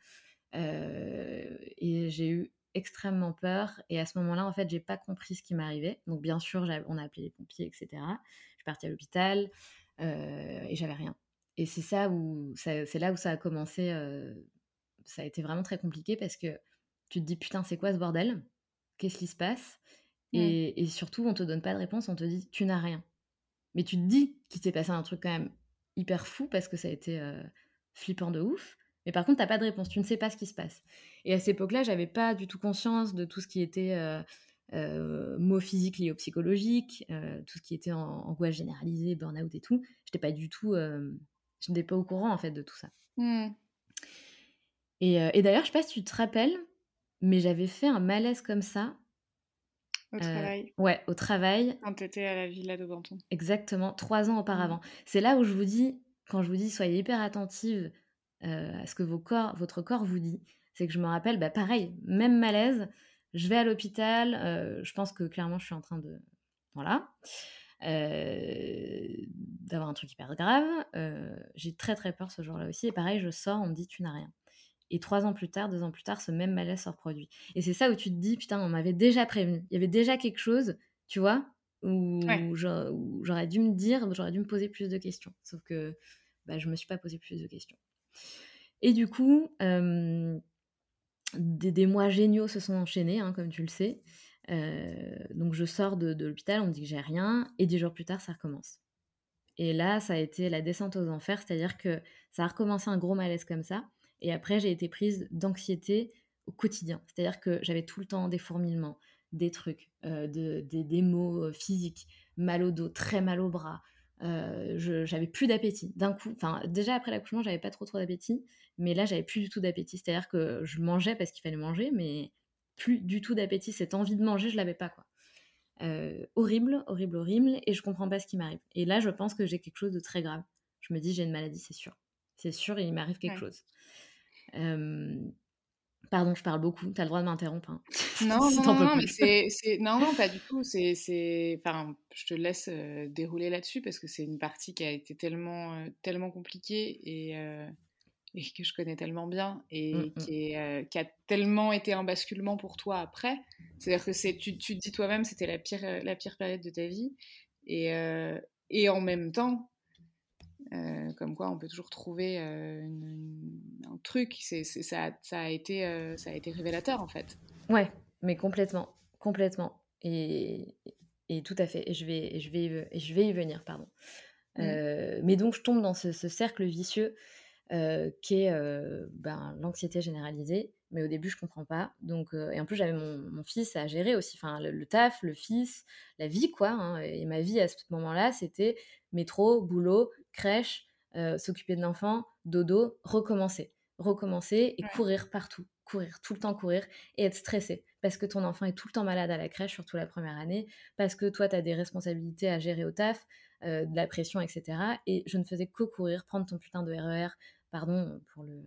Euh, et j'ai eu extrêmement peur. Et à ce moment-là, en fait, j'ai pas compris ce qui m'arrivait. Donc, bien sûr, on a appelé les pompiers, etc. Je suis partie à l'hôpital euh, et j'avais rien. Et c'est ça où, c'est là où ça a commencé. ça a été vraiment très compliqué parce que tu te dis putain, c'est quoi ce bordel? Qu'est-ce qui se passe? Et, et, surtout, on te donne pas de réponse. On te dit tu n'as rien. Mais tu te dis qu'il s'est passé un truc quand même hyper fou parce que ça a été flippant de ouf. Mais par contre, t'as pas de réponse, tu ne sais pas ce qui se passe. Et à cette époque-là, j'avais pas du tout conscience de tout ce qui était euh, euh, mots physiques liés au psychologique, euh, tout ce qui était angoisse généralisée, burn-out et tout. J'étais pas du tout, je n'étais pas au courant en fait de tout ça. Hmm. Et, d'ailleurs, je sais pas si tu te rappelles, mais j'avais fait un malaise comme ça. Au travail. Ouais, au travail. Quand t'étais à la villa de Banton. Exactement, trois ans auparavant. Hmm. C'est là où je vous dis, quand je vous dis soyez hyper attentive euh, à ce que votre corps vous dit, c'est que je me rappelle, bah pareil, même malaise, je vais à l'hôpital, euh, je pense que clairement je suis en train de, voilà, euh, d'avoir un truc hyper grave. J'ai très très peur ce jour-là aussi. Et pareil, je sors, on me dit tu n'as rien. Et trois ans plus tard, deux ans plus tard, ce même malaise se reproduit. Et c'est ça où tu te dis, putain, on m'avait déjà prévenu. Il y avait déjà quelque chose, tu vois, où, j'aurais dû me dire, j'aurais dû me poser plus de questions. Sauf que bah, je me suis pas posé plus de questions. Et du coup, des, mois géniaux se sont enchaînés, hein, comme tu le sais. Euh, donc je sors de, l'hôpital, on me dit que j'ai rien, et dix jours plus tard, ça recommence. Et là, ça a été la descente aux enfers, c'est-à-dire que ça a recommencé un gros malaise comme ça. Et après, j'ai été prise d'anxiété au quotidien. C'est-à-dire que j'avais tout le temps des fourmillements, des trucs, euh, des, mots euh, physiques, mal au dos, très mal au bras. Euh, j'avais plus d'appétit d'un coup. Enfin, déjà après l'accouchement, j'avais pas trop trop d'appétit, mais là, j'avais plus du tout d'appétit. C'est-à-dire que je mangeais parce qu'il fallait manger, mais plus du tout d'appétit. Cette envie de manger, je l'avais pas quoi. horrible, horrible, horrible, et je comprends pas ce qui m'arrive. Et là, je pense que j'ai quelque chose de très grave. Je me dis, j'ai une maladie, c'est sûr. C'est sûr, il m'arrive quelque chose. Pardon, je parle beaucoup. Tu as le droit de m'interrompre. Hein. Non, non, non, mais c'est, non, non, pas du tout. C'est, c'est, enfin, je te laisse dérouler là-dessus parce que c'est une partie qui a été tellement, tellement compliquée et, et, que je connais tellement bien et mmh, mmh. qui, est, qui, a tellement été un basculement pour toi après. C'est-à-dire que c'est, tu, tu te dis toi-même, c'était la pire, la pire période de ta vie et, et en même temps, euh, comme quoi, on peut toujours trouver euh, un truc. C'est, ça, ça, a été, euh, ça a été révélateur, en fait. Ouais, mais complètement. Complètement. Et, et tout à fait. Et je vais, je vais, je vais y venir, pardon. Mmh. mais donc, je tombe dans ce, cercle vicieux qui est ben, l'anxiété généralisée. Mais au début, je comprends pas. Donc, et en plus, j'avais mon, fils à gérer aussi. Enfin, le, taf, le fils, la vie, quoi. Hein. et ma vie à ce moment-là, c'était métro, boulot, crèche, euh, s'occuper de l'enfant, dodo, recommencer. Recommencer et courir partout. Courir, tout le temps courir et être stressé. Parce que ton enfant est tout le temps malade à la crèche, surtout la première année. Parce que toi, tu as des responsabilités à gérer au taf, euh, de la pression, etc. Et je ne faisais que courir, prendre ton putain de RER, pardon pour le,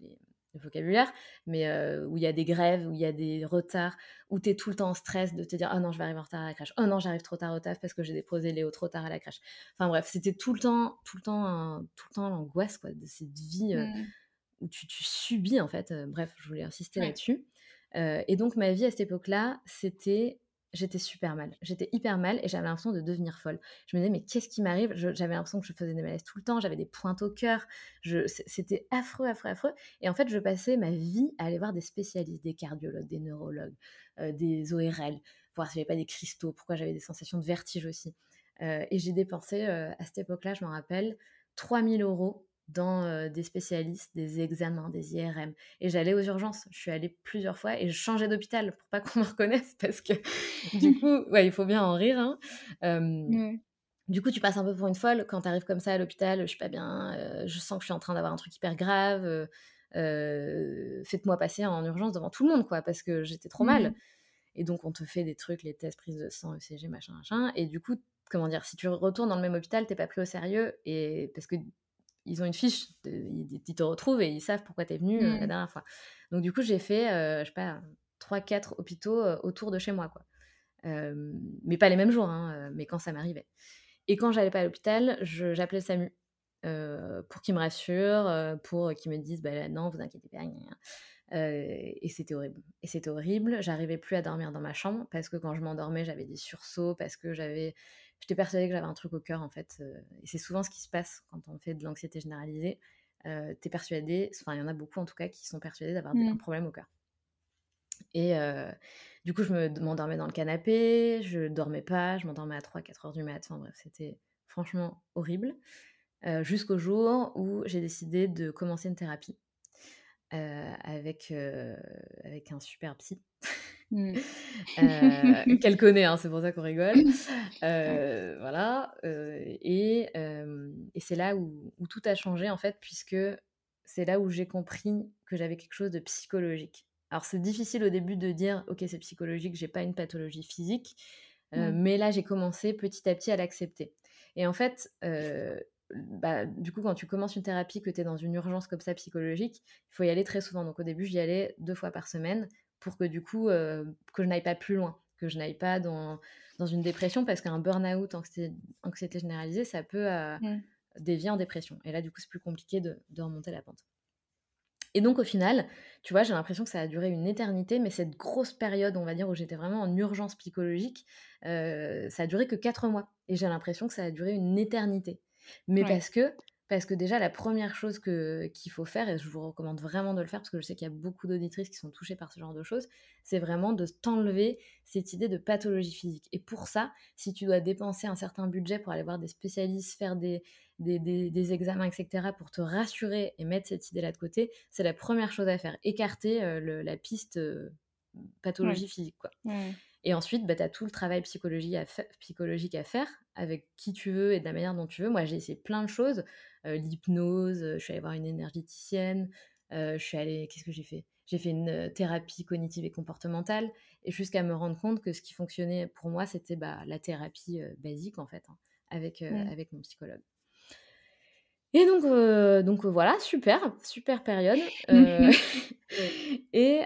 les le vocabulaire, mais euh, où il y a des grèves, où il y a des retards, où tu es tout le temps en stress de te dire oh non, je vais arriver en retard à la crèche, oh non, j'arrive trop tard au taf parce que j'ai déposé Léo trop tard à la crèche. Enfin bref, c'était tout le temps, tout le temps, tout le temps l'angoisse quoi, de cette vie euh, mmh. où tu, tu, subis en fait. Bref, je voulais insister là-dessus. et donc ma vie à cette époque-là, c'était j'étais super mal. J'étais hyper mal et j'avais l'impression de devenir folle. Je me disais, mais qu'est-ce qui m'arrive? J'avais l'impression que je faisais des malaises tout le temps, j'avais des pointes au cœur. C'était affreux, affreux, affreux. Et en fait, je passais ma vie à aller voir des spécialistes, des cardiologues, des neurologues, euh, des ORL, voir si j'avais pas des cristaux, pourquoi j'avais des sensations de vertige aussi. Euh, et j'ai dépensé, euh, à cette époque-là, je m'en rappelle, 3000 euros dans des spécialistes, des examens, des IRM. Et j'allais aux urgences. Je suis allée plusieurs fois et je changeais d'hôpital pour pas qu'on me reconnaisse parce que du coup, ouais, il faut bien en rire. Hein. Du coup, tu passes un peu pour une folle quand tu arrives comme ça à l'hôpital. Je suis pas bien, je sens que je suis en train d'avoir un truc hyper grave. Faites-moi passer en urgence devant tout le monde, quoi, parce que j'étais trop mal. Et donc, on te fait des trucs, les tests, prise de sang, ECG, machin, machin. Et du coup, comment dire, si tu retournes dans le même hôpital, t'es pas pris au sérieux. Et parce que ils ont une fiche, ils, te retrouvent et ils savent pourquoi tu es venu euh, la mmh. dernière fois. Donc du coup, j'ai fait, euh, je sais pas, 3-4 hôpitaux euh, autour de chez moi, quoi. mais pas les mêmes jours, hein, mais quand ça m'arrivait. Et quand j'allais pas à l'hôpital, j'appelais le SAMU pour qu'ils me rassurent, pour qu'ils me disent, bah, non, vous inquiétez pas. et c'était horrible. Et c'était horrible. J'arrivais plus à dormir dans ma chambre parce que quand je m'endormais, j'avais des sursauts, parce que j'avais j'étais persuadée que j'avais un truc au cœur en fait. Euh, et c'est souvent ce qui se passe quand on fait de l'anxiété généralisée. Euh, t'es persuadé, enfin il y en a beaucoup en tout cas qui sont persuadés d'avoir un mmh. problème au cœur. Et euh, du coup, je m'endormais dans le canapé, je dormais pas, je m'endormais à 3-4 heures du mat. Enfin bref, c'était franchement horrible. Jusqu'au jour où j'ai décidé de commencer une thérapie avec, avec un super psy Mmh. Euh, qu'elle connaît, hein, c'est pour ça qu'on rigole. Euh, voilà. Euh, et, et c'est là où, où, tout a changé, en fait, puisque c'est là où j'ai compris que j'avais quelque chose de psychologique. Alors, c'est difficile au début de dire, OK, c'est psychologique, j'ai pas une pathologie physique. Mmh. Mais là, j'ai commencé petit à petit à l'accepter. Et en fait, bah, du coup, quand tu commences une thérapie, que tu es dans une urgence comme ça psychologique, il faut y aller très souvent. Donc au début, j'y allais deux fois par semaine pour que du coup, euh, que je n'aille pas plus loin, que je n'aille pas dans, dans une dépression, parce qu'un burn-out, anxiété, anxiété généralisée, ça peut euh, mmh. dévier en dépression. Et là, du coup, c'est plus compliqué de, de, remonter la pente. Et donc, au final, tu vois, j'ai l'impression que ça a duré une éternité, mais cette grosse période, on va dire, où j'étais vraiment en urgence psychologique, euh, ça a duré que quatre mois. Et j'ai l'impression que ça a duré une éternité. Mais parce que parce que déjà, la première chose qu'il faut faire, et je vous recommande vraiment de le faire, parce que je sais qu'il y a beaucoup d'auditrices qui sont touchées par ce genre de choses, c'est vraiment de t'enlever cette idée de pathologie physique. Et pour ça, si tu dois dépenser un certain budget pour aller voir des spécialistes, faire des, des, examens, etc., pour te rassurer et mettre cette idée-là de côté, c'est la première chose à faire. Écarter euh, la piste euh, pathologie physique. Quoi. Et ensuite, bah, tu as tout le travail psychologique à, psychologique à faire avec qui tu veux et de la manière dont tu veux. Moi, j'ai essayé plein de choses. Euh, l'hypnose, euh, je suis allée voir une énergéticienne, euh, je suis allée, qu'est-ce que j'ai fait? J'ai fait une thérapie cognitive et comportementale, et jusqu'à me rendre compte que ce qui fonctionnait pour moi, c'était bah, la thérapie basique, en fait, hein, avec, avec mon psychologue. Et donc, donc voilà, super, super période. et,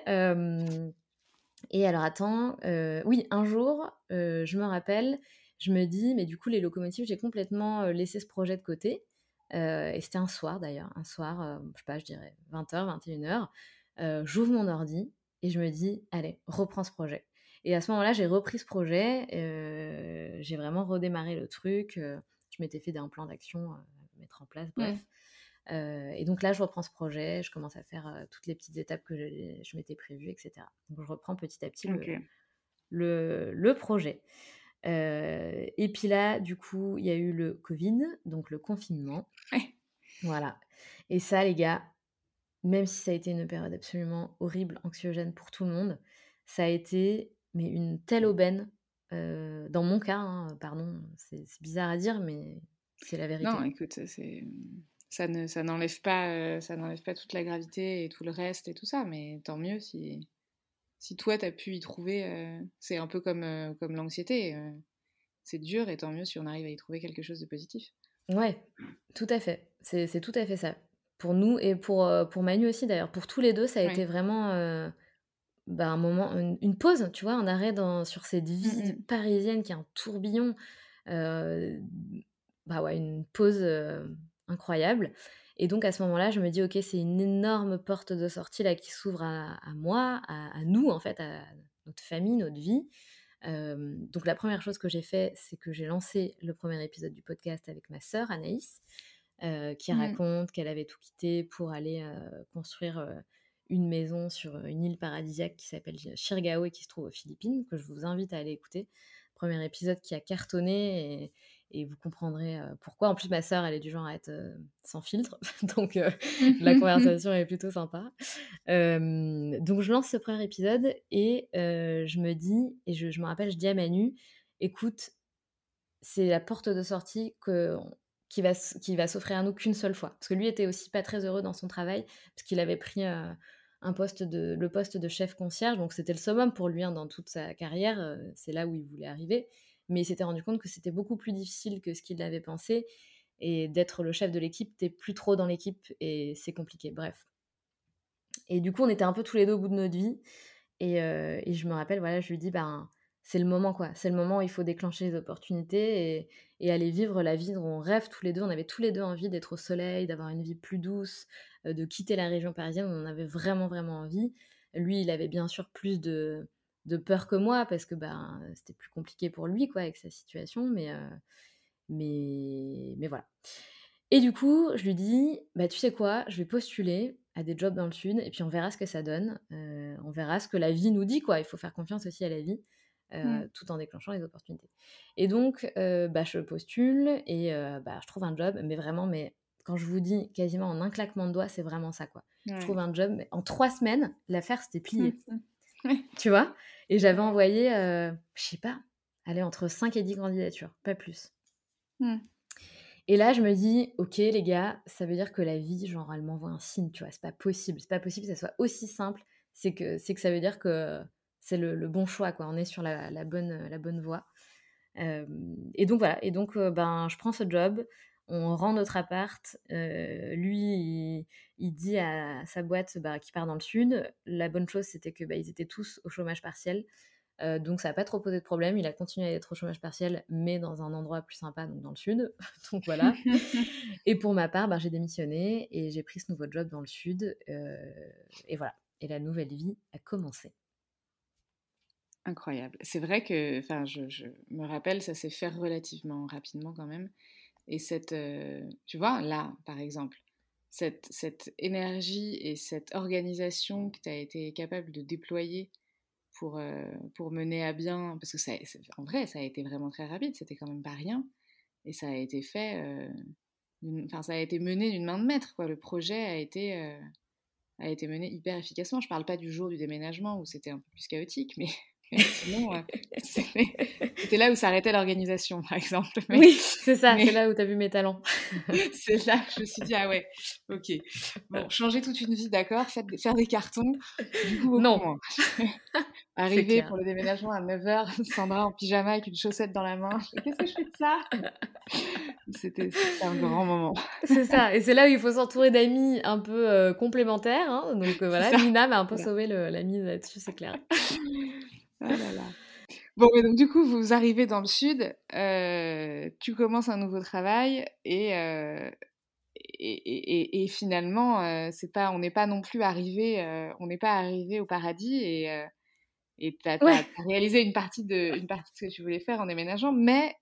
et alors, attends, oui, un jour, je me rappelle, je me dis, mais du coup, les locomotives, j'ai complètement laissé ce projet de côté. et c'était un soir d'ailleurs, un soir, je sais pas, je dirais 20h, 21h. J'ouvre mon ordi et je me dis, allez, reprends ce projet. Et à ce moment-là, j'ai repris ce projet, j'ai vraiment redémarré le truc. je m'étais fait un plan d'action à mettre en place, bref. Et donc là, je reprends ce projet, je commence à faire toutes les petites étapes que je, m'étais prévues, etc. Donc je reprends petit à petit le, le, projet. et puis là, du coup, il y a eu le Covid, donc le confinement. Voilà. Et ça, les gars, même si ça a été une période absolument horrible, anxiogène pour tout le monde, ça a été mais une telle aubaine. dans mon cas, hein, pardon, c'est bizarre à dire, mais c'est la vérité. Non, écoute, ça ne ça n'enlève pas ça n'enlève pas toute la gravité et tout le reste et tout ça, mais tant mieux si si toi tu as pu y trouver. c'est un peu comme comme l'anxiété. c'est dur et tant mieux si on arrive à y trouver quelque chose de positif. Ouais, tout à fait. C'est tout à fait ça pour nous et pour, pour Manu aussi d'ailleurs. Pour tous les deux, ça a été vraiment bah, un moment, une, pause, tu vois, un arrêt dans, sur cette vie mmh parisienne qui est un tourbillon. bah ouais, une pause incroyable. Et donc à ce moment-là, je me dis, ok, c'est une énorme porte de sortie là qui s'ouvre à, moi, à, nous en fait, à notre famille, notre vie. donc la première chose que j'ai fait, c'est que j'ai lancé le premier épisode du podcast avec ma sœur Anaïs. Euh, qui mmh. raconte qu'elle avait tout quitté pour aller euh, construire euh, une maison sur une île paradisiaque qui s'appelle Shirgao et qui se trouve aux Philippines, que je vous invite à aller écouter. Premier épisode qui a cartonné et, et vous comprendrez pourquoi. En plus, ma sœur, elle est du genre à être sans filtre, donc la conversation est plutôt sympa. donc je lance ce premier épisode et je me dis, et je, je, me rappelle, je dis à Manu, écoute, c'est la porte de sortie que qui va, qui va s'offrir à nous qu'une seule fois. Parce que lui était aussi pas très heureux dans son travail, parce qu'il avait pris euh, un poste de, le poste de chef concierge, donc c'était le summum pour lui hein, dans toute sa carrière, euh, c'est là où il voulait arriver. Mais il s'était rendu compte que c'était beaucoup plus difficile que ce qu'il avait pensé, et d'être le chef de l'équipe, t'es plus trop dans l'équipe, et c'est compliqué, bref. Et du coup, on était un peu tous les deux au bout de notre vie, et, euh, et je me rappelle, voilà, je lui dis, ben c'est le moment, quoi. C'est le moment où il faut déclencher les opportunités et, aller vivre la vie dont on rêve tous les deux. On avait tous les deux envie d'être au soleil, d'avoir une vie plus douce, euh, de quitter la région parisienne. On en avait vraiment, vraiment envie. Lui, il avait bien sûr plus de, peur que moi parce que ben, c'était plus compliqué pour lui, quoi, avec sa situation. Mais, euh, mais, mais voilà. Et du coup, je lui dis, bah, tu sais quoi, je vais postuler à des jobs dans le sud et puis on verra ce que ça donne. Euh, on verra ce que la vie nous dit, quoi. Il faut faire confiance aussi à la vie. Mmh. Euh, tout en déclenchant les opportunités. Et donc, bah, je postule et bah, je trouve un job, mais vraiment, mais quand je vous dis quasiment en un claquement de doigts, c'est vraiment ça, quoi. Je trouve un job, mais en trois semaines, l'affaire s'était pliée. Mmh, mmh. Tu vois? Et j'avais envoyé, je sais pas, allez, entre 5 et 10 candidatures, pas plus. Et là, je me dis, ok, les gars, ça veut dire que la vie, genre, elle m'envoie un signe, tu vois, c'est pas possible. C'est pas possible que ça soit aussi simple. C'est que, c'est que ça veut dire que c'est le, bon choix, quoi. On est sur la, bonne, la bonne voie. et donc voilà, et donc ben, je prends ce job, on rend notre appart. lui, il, dit à sa boîte bah, qu'il part dans le sud. La bonne chose, c'était que bah, ils étaient tous au chômage partiel. donc ça n'a pas trop posé de problème. Il a continué à être au chômage partiel, mais dans un endroit plus sympa, donc dans le sud. donc voilà. et pour ma part, bah, j'ai démissionné et j'ai pris ce nouveau job dans le sud. et voilà. Et la nouvelle vie a commencé. Incroyable. C'est vrai que, enfin, je, me rappelle, ça s'est fait relativement rapidement quand même. Et cette, euh, tu vois, là, par exemple, cette, cette énergie et cette organisation que tu as été capable de déployer pour, euh, pour mener à bien, parce que ça, en vrai, ça a été vraiment très rapide, c'était quand même pas rien. Et ça a été fait, euh, enfin, ça a été mené d'une main de maître, quoi. Le projet a été, a été mené hyper efficacement. Je parle pas du jour du déménagement où c'était un peu plus chaotique, mais Sinon, c'était là où s'arrêtait l'organisation, par exemple. oui, c'est ça, c'est là où tu as vu mes talents. c'est là que je me suis dit, ah ouais, ok. Bon, changer toute une vie, d'accord, faire, des cartons, du coup, non. Arrivé pour le déménagement à 9h, Sandra en pyjama avec une chaussette dans la main. Qu'est-ce que je fais de ça? C'était un grand moment. C'est ça. Et c'est là où il faut s'entourer d'amis un peu euh, complémentaires. Hein. Donc euh, voilà, Nina m'a un peu sauvé l'ami là-dessus, c'est clair. Ah bon, mais donc du coup, vous arrivez dans le sud, euh, tu commences un nouveau travail et, et, et, finalement, c'est pas, on n'est pas non plus arrivé, on n'est pas arrivé au paradis et et tu as, réalisé une partie, de, une partie de ce que tu voulais faire en déménageant, mais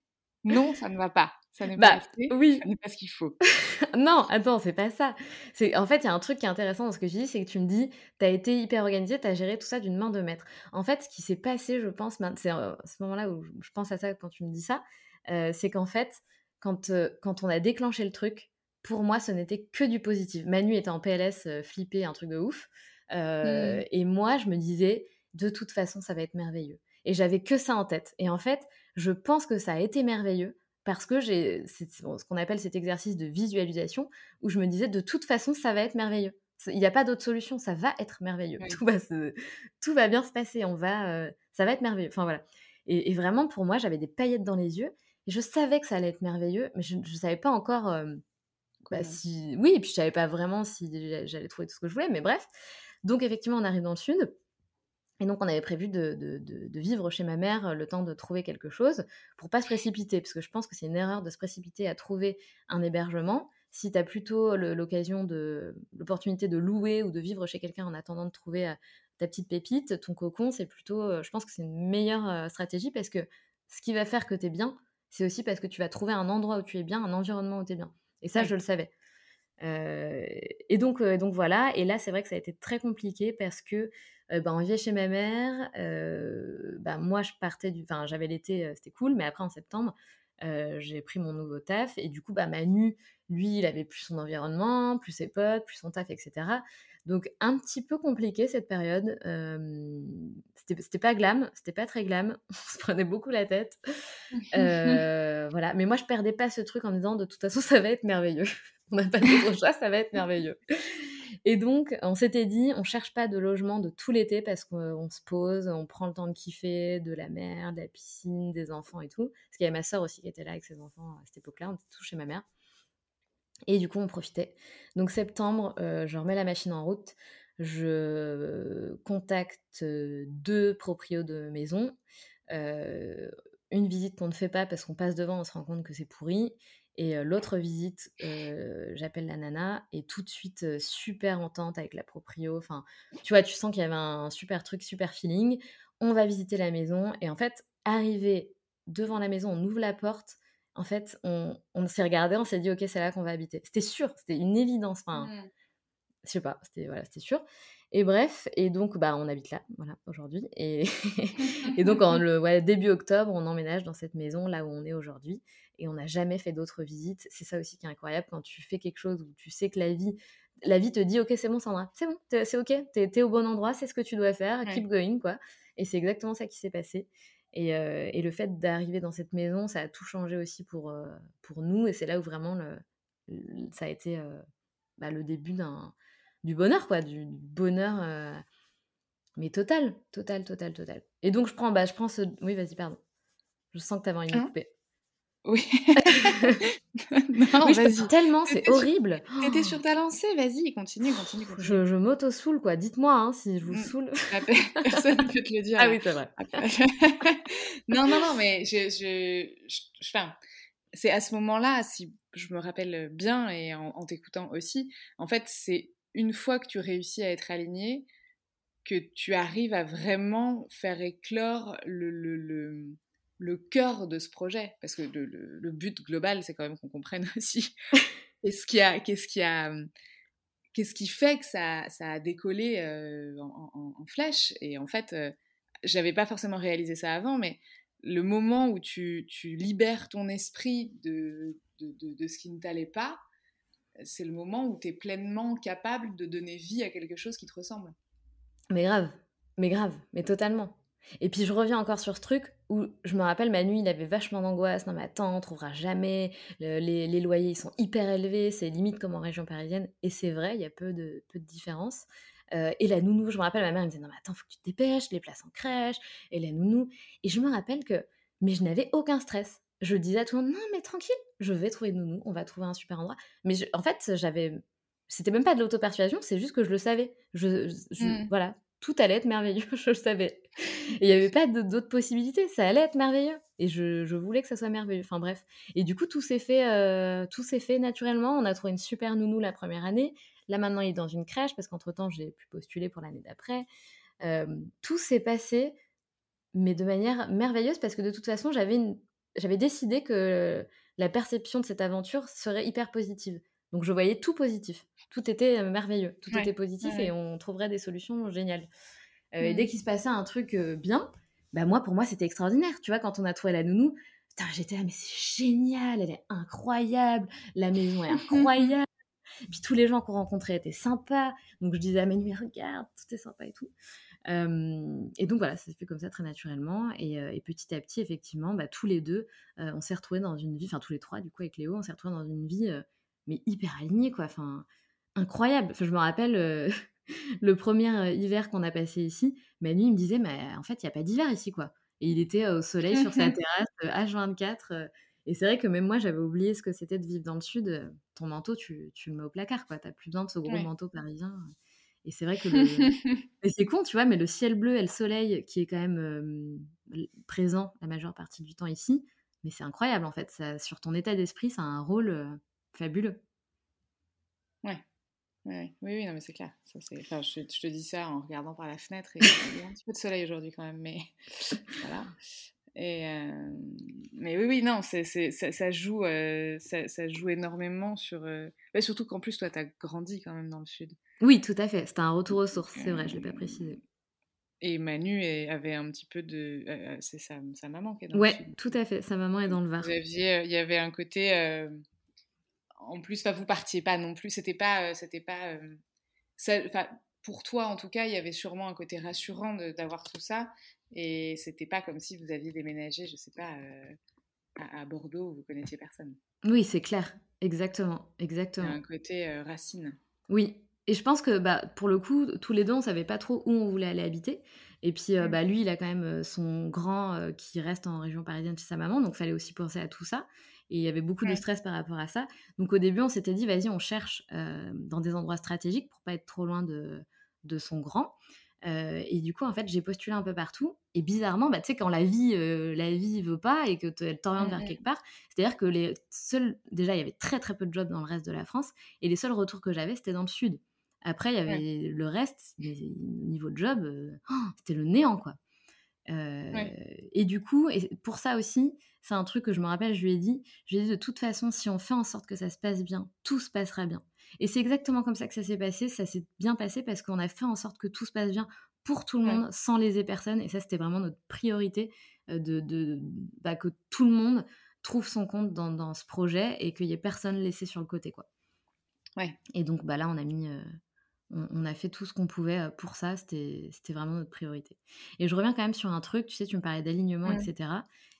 non, ça ne va pas. Ça n'est bah, pas oui. ça n'est pas ce qu'il faut. non, attends, c'est pas ça. C'est En fait, il y a un truc qui est intéressant dans ce que tu dis, c'est que tu me dis, tu as été hyper organisé, tu as géré tout ça d'une main de maître. En fait, ce qui s'est passé, je pense, c'est à ce moment-là où je pense à ça quand tu me dis ça, euh, c'est qu'en fait, quand, euh, quand on a déclenché le truc, pour moi, ce n'était que du positif. Manu était en PLS, euh, flippé, un truc de ouf. Mmh. Et moi, je me disais, de toute façon, ça va être merveilleux. Et j'avais que ça en tête. Et en fait, je pense que ça a été merveilleux parce que j'ai ce qu'on appelle cet exercice de visualisation où je me disais de toute façon, ça va être merveilleux. Il n'y a pas d'autre solution, ça va être merveilleux. Tout, va tout va bien se passer, on va, euh, ça va être merveilleux. Enfin voilà. Et, vraiment, pour moi, j'avais des paillettes dans les yeux et je savais que ça allait être merveilleux, mais je ne savais pas encore euh, bah, si. Oui, et puis je savais pas vraiment si j'allais trouver tout ce que je voulais, mais bref. Donc effectivement, on arrive dans le sud. Et donc, on avait prévu de, vivre chez ma mère euh, le temps de trouver quelque chose pour pas se précipiter, parce que je pense que c'est une erreur de se précipiter à trouver un hébergement. Si tu as plutôt l'occasion de l'opportunité de louer ou de vivre chez quelqu'un en attendant de trouver euh, ta petite pépite, ton cocon, c'est plutôt, euh, je pense que c'est une meilleure stratégie parce que ce qui va faire que tu es bien, c'est aussi parce que tu vas trouver un endroit où tu es bien, un environnement où tu es bien. Et ça, je le savais. et donc, donc voilà. Et là, c'est vrai que ça a été très compliqué parce que euh, bah, on vivait chez ma mère. Euh, bah, moi, je partais du. Enfin, j'avais l'été, c'était cool, mais après, en septembre, j'ai pris mon nouveau taf. Et du coup, bah, Manu, lui, il avait plus son environnement, plus ses potes, plus son taf, etc. Donc, un petit peu compliqué cette période. c'était pas glam, c'était pas très glam. On se prenait beaucoup la tête. voilà. Mais moi, je perdais pas ce truc en me disant de toute façon, ça va être merveilleux. On n'a pas d'autre choix, ça va être merveilleux. Et donc, on s'était dit, on cherche pas de logement de tout l'été parce qu'on se pose, on prend le temps de kiffer, de la mer, de la piscine, des enfants et tout. Parce qu'il y avait ma soeur aussi qui était là avec ses enfants à cette époque-là, on était tous chez ma mère. Et du coup, on profitait. Donc, septembre, euh, je remets la machine en route. Je contacte euh, deux proprios de maison. Euh, une visite qu'on ne fait pas parce qu'on passe devant, on se rend compte que c'est pourri. Et l'autre visite, j'appelle la nana et tout de suite super entente avec la proprio. Enfin, tu vois, tu sens qu'il y avait un super truc, super feeling. On va visiter la maison et en fait, arrivé devant la maison, on ouvre la porte. En fait, on, s'est regardé, on s'est dit, ok, c'est là qu'on va habiter. C'était sûr, c'était une évidence. Enfin, mmh. je sais pas, c'était voilà, c'était sûr. Et bref, et donc bah on habite là, voilà, aujourd'hui. Et, et donc en le début octobre, on emménage dans cette maison là où on est aujourd'hui et on n'a jamais fait d'autres visites. C'est ça aussi qui est incroyable quand tu fais quelque chose où tu sais que la vie, la vie te dit ok c'est bon Sandra, c'est bon, c'est ok, t'es es au bon endroit, c'est ce que tu dois faire, keep going quoi. Et c'est exactement ça qui s'est passé. Et, euh, et, le fait d'arriver dans cette maison, ça a tout changé aussi pour, euh, pour nous. Et c'est là où vraiment le, ça a été euh, bah, le début du bonheur, quoi, du, bonheur, mais total, total, total, total. Et donc je prends, bah, je prends ce. Oui, vas-y, pardon. Je sens que tu avais envie de hein? couper. Oui. non, vas-y. Tellement, c'est horrible. T'étais sur ta lancée, vas-y, continue, continue, continue. Je, je m'auto-soule, quoi. Dites-moi hein, si je vous mmh. saule. Personne ne peut te le dire. Ah oui, c'est vrai. non, non, non, mais je, je, je, c'est à ce moment-là, si je me rappelle bien et en, en t'écoutant aussi, en fait, c'est une fois que tu réussis à être aligné, que tu arrives à vraiment faire éclore le, le, le le cœur de ce projet, parce que le, but global, c'est quand même qu'on comprenne aussi qu'est-ce qui a, qu'est-ce qui a, qu'est-ce qui fait que ça, ça a décollé euh, en, flèche. Et en fait, euh, j'avais pas forcément réalisé ça avant, mais le moment où tu, tu libères ton esprit de, de, de ce qui ne t'allait pas, c'est le moment où tu es pleinement capable de donner vie à quelque chose qui te ressemble. Mais grave, mais grave, mais totalement. Et puis je reviens encore sur ce truc où je me rappelle Manu, il avait vachement d'angoisse. Non mais attends, on trouvera jamais. les, loyers ils sont hyper élevés, c'est limite comme en région parisienne. Et c'est vrai, il y a peu de, peu de différence. et la nounou, je me rappelle, ma mère me disait non mais attends, faut que tu te dépêches, les places en crèche et la nounou. Et je me rappelle que, mais je n'avais aucun stress. Je disais à tout le monde non mais tranquille, je vais trouver une nounou, on va trouver un super endroit. Mais en fait, j'avais, c'était même pas de l'auto-persuasion, c'est juste que je le savais. Je, mmh. voilà, tout allait être merveilleux, je le savais. Il n'y avait pas d'autres possibilités, ça allait être merveilleux. Et je, voulais que ça soit merveilleux. Enfin bref. Et du coup, tout s'est fait, euh, fait naturellement. On a trouvé une super nounou la première année. Là maintenant, il est dans une crèche parce qu'entre-temps, j'ai pu postuler pour l'année d'après. Euh, tout s'est passé, mais de manière merveilleuse parce que de toute façon, j'avais décidé que la perception de cette aventure serait hyper positive. Donc je voyais tout positif. Tout était euh, merveilleux, tout était positif et on trouverait des solutions géniales. Euh, et dès mmh. qu'il se passait un truc euh, bien, bah moi pour moi c'était extraordinaire. Tu vois, quand on a trouvé la nounou, j'étais là mais c'est génial, elle est incroyable, la maison est incroyable. Puis tous les gens qu'on rencontrait étaient sympas. Donc je disais à Manu, regarde, tout est sympa et tout. et donc voilà, ça s'est fait comme ça très naturellement. Et, petit à petit, effectivement, bah, tous les deux, on s'est retrouvés dans une vie, enfin tous les trois du coup avec Léo, on s'est retrouvés dans une vie mais hyper aligné, quoi. Enfin, incroyable. Enfin, je me rappelle euh, le premier euh, hiver qu'on a passé ici, Manu, il me disait, mais en fait, il n'y a pas d'hiver ici, quoi. Et il était au soleil sur sa terrasse, H24. et c'est vrai que même moi, j'avais oublié ce que c'était de vivre dans le sud. Ton manteau, tu, tu le mets au placard, quoi. T'as plus besoin de ce gros manteau parisien. Et c'est vrai que mais c'est con, tu vois, mais le ciel bleu et le soleil qui est quand même présent la majeure partie du temps ici, mais c'est incroyable en fait. Ça, sur ton état d'esprit, ça a un rôle fabuleux. Ouais. Oui, oui, non, mais c'est clair. Ça, enfin, je, te dis ça en regardant par la fenêtre et il y a un petit peu de soleil aujourd'hui quand même, mais voilà. Et euh, mais oui, oui, non, ça, ça, joue, euh, ça, joue énormément sur. Euh, surtout qu'en plus, toi, tu as grandi quand même dans le sud. Oui, tout à fait. C'était un retour aux sources, c'est vrai, je ne l'ai pas précisé. Et Manu avait un petit peu de. c'est sa, sa, maman qui est dans ouais, le sud. Ouais, tout à fait. Sa maman est dans le Var. il y avait un côté en plus, vous partiez pas non plus. C'était pas, euh, c'était pas. Euh, pour toi, en tout cas, il y avait sûrement un côté rassurant d'avoir tout ça. Et c'était pas comme si vous aviez déménagé, je sais pas, euh, à, Bordeaux où vous connaissiez personne. Oui, c'est clair. Exactement, exactement. un côté racine. Oui. Et je pense que bah, pour le coup, tous les deux, on savait pas trop où on voulait aller habiter. Et puis, mmh. bah, lui, il a quand même son grand qui reste en région parisienne chez sa maman, donc il fallait aussi penser à tout ça. Et il y avait beaucoup de stress par rapport à ça. Donc au début, on s'était dit, vas-y, on cherche euh, dans des endroits stratégiques pour pas être trop loin de, de son grand. Euh, et du coup, en fait, j'ai postulé un peu partout. Et bizarrement, bah, tu sais, quand la vie, euh, la vie veut pas et que elle t'oriente vers quelque part, c'est-à-dire que les seuls, déjà, il y avait très très peu de jobs dans le reste de la France, et les seuls retours que j'avais, c'était dans le sud. Après, il y avait le reste, niveau de job, oh, c'était le néant, quoi. Et du coup, et pour ça aussi, c'est un truc que je me rappelle, je lui ai dit, je lui ai dit de toute façon, si on fait en sorte que ça se passe bien, tout se passera bien. Et c'est exactement comme ça que ça s'est passé. Ça s'est bien passé parce qu'on a fait en sorte que tout se passe bien pour tout le monde, sans léser personne. Et ça, c'était vraiment notre priorité, de, de bah, que tout le monde trouve son compte dans, dans ce projet et qu'il n'y ait personne laissé sur le côté. quoi. Ouais. Et donc, bah, là, on a mis on, a fait tout ce qu'on pouvait pour ça, c'était vraiment notre priorité. Et je reviens quand même sur un truc, tu sais, tu me parlais d'alignement, etc.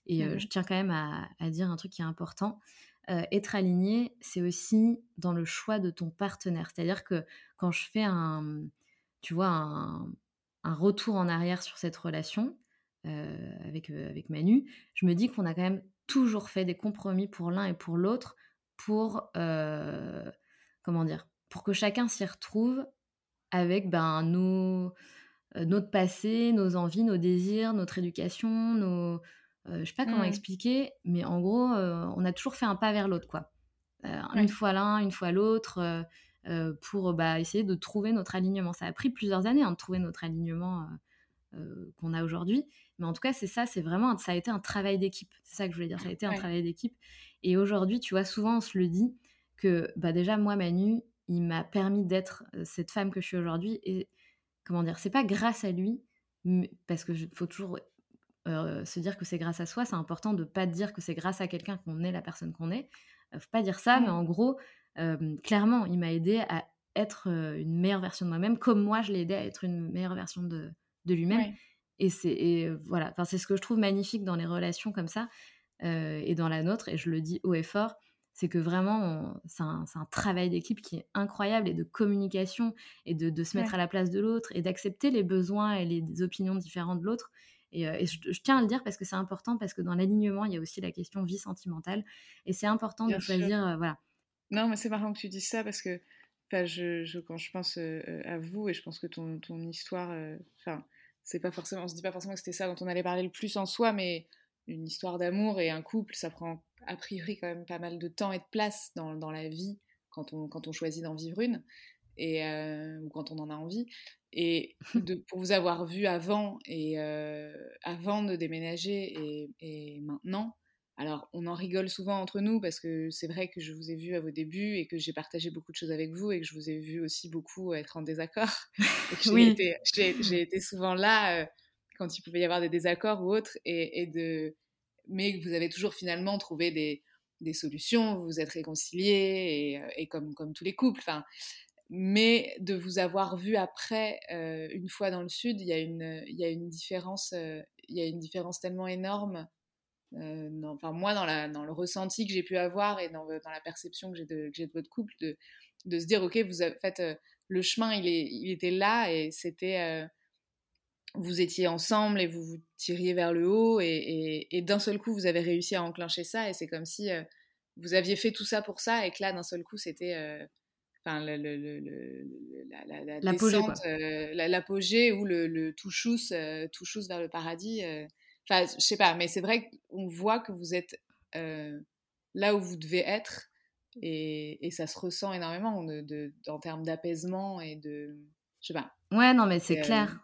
Et mmh je tiens quand même à, dire un truc qui est important. être aligné, c'est aussi dans le choix de ton partenaire. C'est-à-dire que quand je fais un, tu vois, un, retour en arrière sur cette relation avec, avec Manu, je me dis qu'on a quand même toujours fait des compromis pour l'un et pour l'autre pour, comment dire, pour que chacun s'y retrouve avec ben, nos, euh, notre passé, nos envies, nos désirs, notre éducation, nos... Euh, je sais pas comment mmh. expliquer, mais en gros, euh, on a toujours fait un pas vers l'autre, quoi. Une fois l'un, une fois l'autre, pour bah, essayer de trouver notre alignement. Ça a pris plusieurs années hein, de trouver notre alignement qu'on a aujourd'hui. Mais en tout cas, c'est ça, c'est vraiment, ça a été un travail d'équipe. C'est ça que je voulais dire, ça a été un travail d'équipe. Et aujourd'hui, tu vois, souvent on se le dit que bah, déjà, moi, Manu, il m'a permis d'être cette femme que je suis aujourd'hui. Et comment dire, c'est pas grâce à lui, parce que faut toujours se dire que c'est grâce à soi. C'est important de pas dire que c'est grâce à quelqu'un qu'on est la personne qu'on est. faut pas dire ça, mais en gros, clairement, il m'a aidé à être une meilleure version de moi-même, comme moi, je l'ai aidé à être une meilleure version de, de lui-même. Et c'est voilà, enfin, c'est ce que je trouve magnifique dans les relations comme ça et dans la nôtre. Et je le dis haut et fort, c'est que vraiment, c'est un, travail d'équipe qui est incroyable et de communication et de, se mettre à la place de l'autre et d'accepter les besoins et les, opinions différentes de l'autre. Et, euh, je, tiens à le dire parce que c'est important, parce que dans l'alignement, il y a aussi la question vie sentimentale. Et c'est important de choisir. Euh, voilà. Non, mais c'est marrant que tu dises ça parce que je, quand je pense euh, à vous, et je pense que ton, ton histoire. Enfin, c'est pas forcément. On se dit pas forcément que c'était ça dont on allait parler le plus en soi, mais une histoire d'amour et un couple, ça prend a priori quand même pas mal de temps et de place dans, dans la vie quand on, quand on choisit d'en vivre une, et, euh, ou quand on en a envie. Et de, pour vous avoir vu avant, et, euh, avant de déménager et, et, maintenant, alors on en rigole souvent entre nous parce que c'est vrai que je vous ai vu à vos débuts et que j'ai partagé beaucoup de choses avec vous et que je vous ai vu aussi beaucoup être en désaccord. oui. J'ai été, souvent là. Euh, quand il pouvait y avoir des désaccords ou autres, et, de... mais vous avez toujours finalement trouvé des, des solutions, vous vous êtes réconciliés, et, euh, comme, comme tous les couples. Enfin, mais de vous avoir vu après, euh, une fois dans le sud, il y y a une différence, euh, y a une différence tellement énorme. moi, dans, la, dans le ressenti que j'ai pu avoir et dans, dans la perception que j'ai de, de, votre couple, de, de se dire, ok, vous avez, fait, le chemin, il, est, il était là et c'était vous étiez ensemble et vous vous tiriez vers le haut et, d'un seul coup vous avez réussi à enclencher ça et c'est comme si euh, vous aviez fait tout ça pour ça et que là d'un seul coup c'était euh, enfin le, la, descente, euh, l'apogée ou le, tout chousse vers le paradis enfin je sais pas mais c'est vrai qu'on voit que vous êtes là où vous devez être et, ça se ressent énormément de, en termes d'apaisement et de je sais pas ouais non mais c'est clair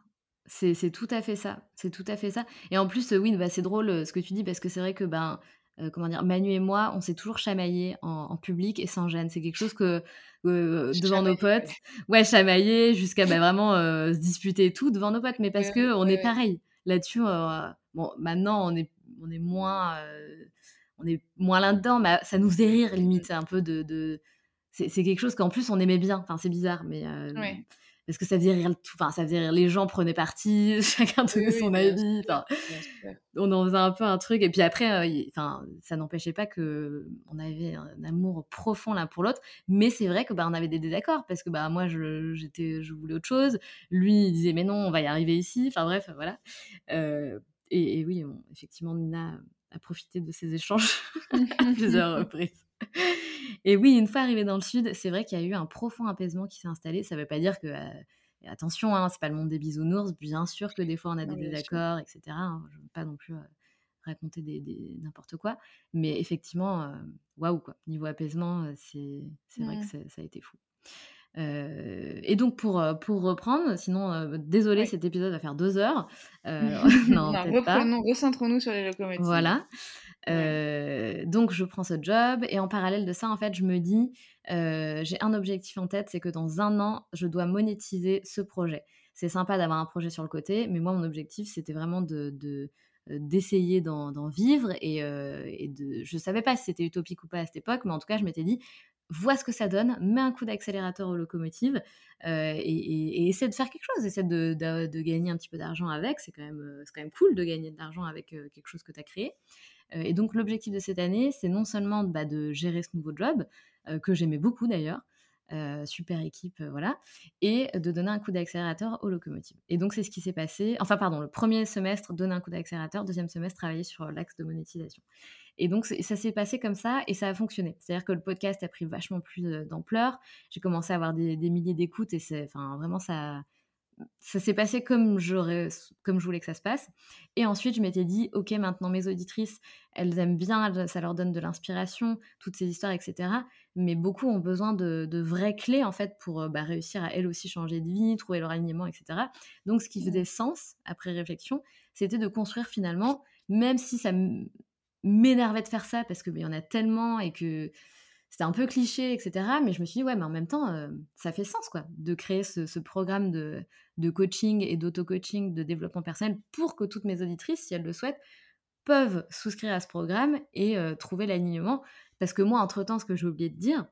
c'est tout à fait ça. C'est tout à fait ça. Et en plus, oui, bah, c'est drôle euh, ce que tu dis parce que c'est vrai que ben, euh, comment dire, Manu et moi, on s'est toujours chamaillé en, public et sans gêne. C'est quelque chose que euh, devant nos potes, ouais, chamailler jusqu'à bah, vraiment se disputer et tout devant nos potes, mais parce que on est pareil là-dessus. bon, maintenant, on est, on est moins, on est moins là-dedans, mais ça nous faisait rire limite, un peu de, de... c'est quelque chose qu'en plus on aimait bien. Enfin, c'est bizarre, mais parce que ça faisait rire tout, enfin ça faisait rire. Les gens prenaient parti, chacun donnait son avis, on en faisait un peu un truc. Et puis après, euh, enfin ça n'empêchait pas que on avait un amour profond l'un pour l'autre, mais c'est vrai que bah on avait des désaccords. Parce que bah moi je j'étais je voulais autre chose, lui il disait mais non on va y arriver ici, enfin bref voilà. Euh, et, oui effectivement Nina a profité de ces échanges à plusieurs reprises. Et oui, une fois arrivé dans le sud, c'est vrai qu'il y a eu un profond apaisement qui s'est installé. Ça ne veut pas dire que euh, attention, hein, c'est pas le monde des bisounours. Bien sûr que des fois on a des désaccords, etc. Hein, je ne veux pas non plus euh, raconter des, n'importe quoi, mais effectivement, euh, waouh quoi. Niveau apaisement, c'est vrai que ça a été fou. et donc pour, pour reprendre, sinon désolé cet épisode va faire deux heures. non, non recentrons-nous sur les locomotives. Voilà. Euh, donc je prends ce job et en parallèle de ça, en fait, je me dis, euh, j'ai un objectif en tête, c'est que dans un an, je dois monétiser ce projet. C'est sympa d'avoir un projet sur le côté, mais moi, mon objectif, c'était vraiment de, euh, d'essayer d'en, vivre et, et, de je savais pas si c'était utopique ou pas à cette époque mais en tout cas je m'étais dit vois ce que ça donne, mets un coup d'accélérateur aux locomotives et, et, essaie de faire quelque chose, essaie de, gagner un petit peu d'argent avec, c'est quand, même, c'est quand même cool de gagner de l'argent avec quelque chose que tu as créé. Euh, et donc l'objectif de cette année, c'est non seulement bah, de gérer ce nouveau job, euh, que j'aimais beaucoup d'ailleurs, euh, super équipe, voilà, et de donner un coup d'accélérateur aux locomotives. Et donc c'est ce qui s'est passé, enfin pardon, le premier semestre, donner un coup d'accélérateur, deuxième semestre, travailler sur l'axe de monétisation. Et donc ça s'est passé comme ça et ça a fonctionné. C'est-à-dire que le podcast a pris vachement plus d'ampleur, j'ai commencé à avoir des, milliers d'écoutes et c'est, vraiment ça ça s'est passé comme j'aurais, comme je voulais que ça se passe. Et ensuite, je m'étais dit, ok, maintenant mes auditrices, elles aiment bien, ça leur donne de l'inspiration, toutes ces histoires, etc. Mais beaucoup ont besoin de, vraies clés en fait pour euh, bah, réussir à elles aussi changer de vie, trouver leur alignement, etc. Donc, ce qui faisait sens après réflexion, c'était de construire finalement, même si ça m'énervait de faire ça parce que bah, y en a tellement et que c'était un peu cliché, etc. Mais je me suis dit, ouais, mais en même temps, euh, ça fait sens, quoi, de créer ce, programme de, coaching et d'auto-coaching, de développement personnel, pour que toutes mes auditrices, si elles le souhaitent, peuvent souscrire à ce programme et euh, trouver l'alignement. Parce que moi, entre-temps, ce que j'ai oublié de dire,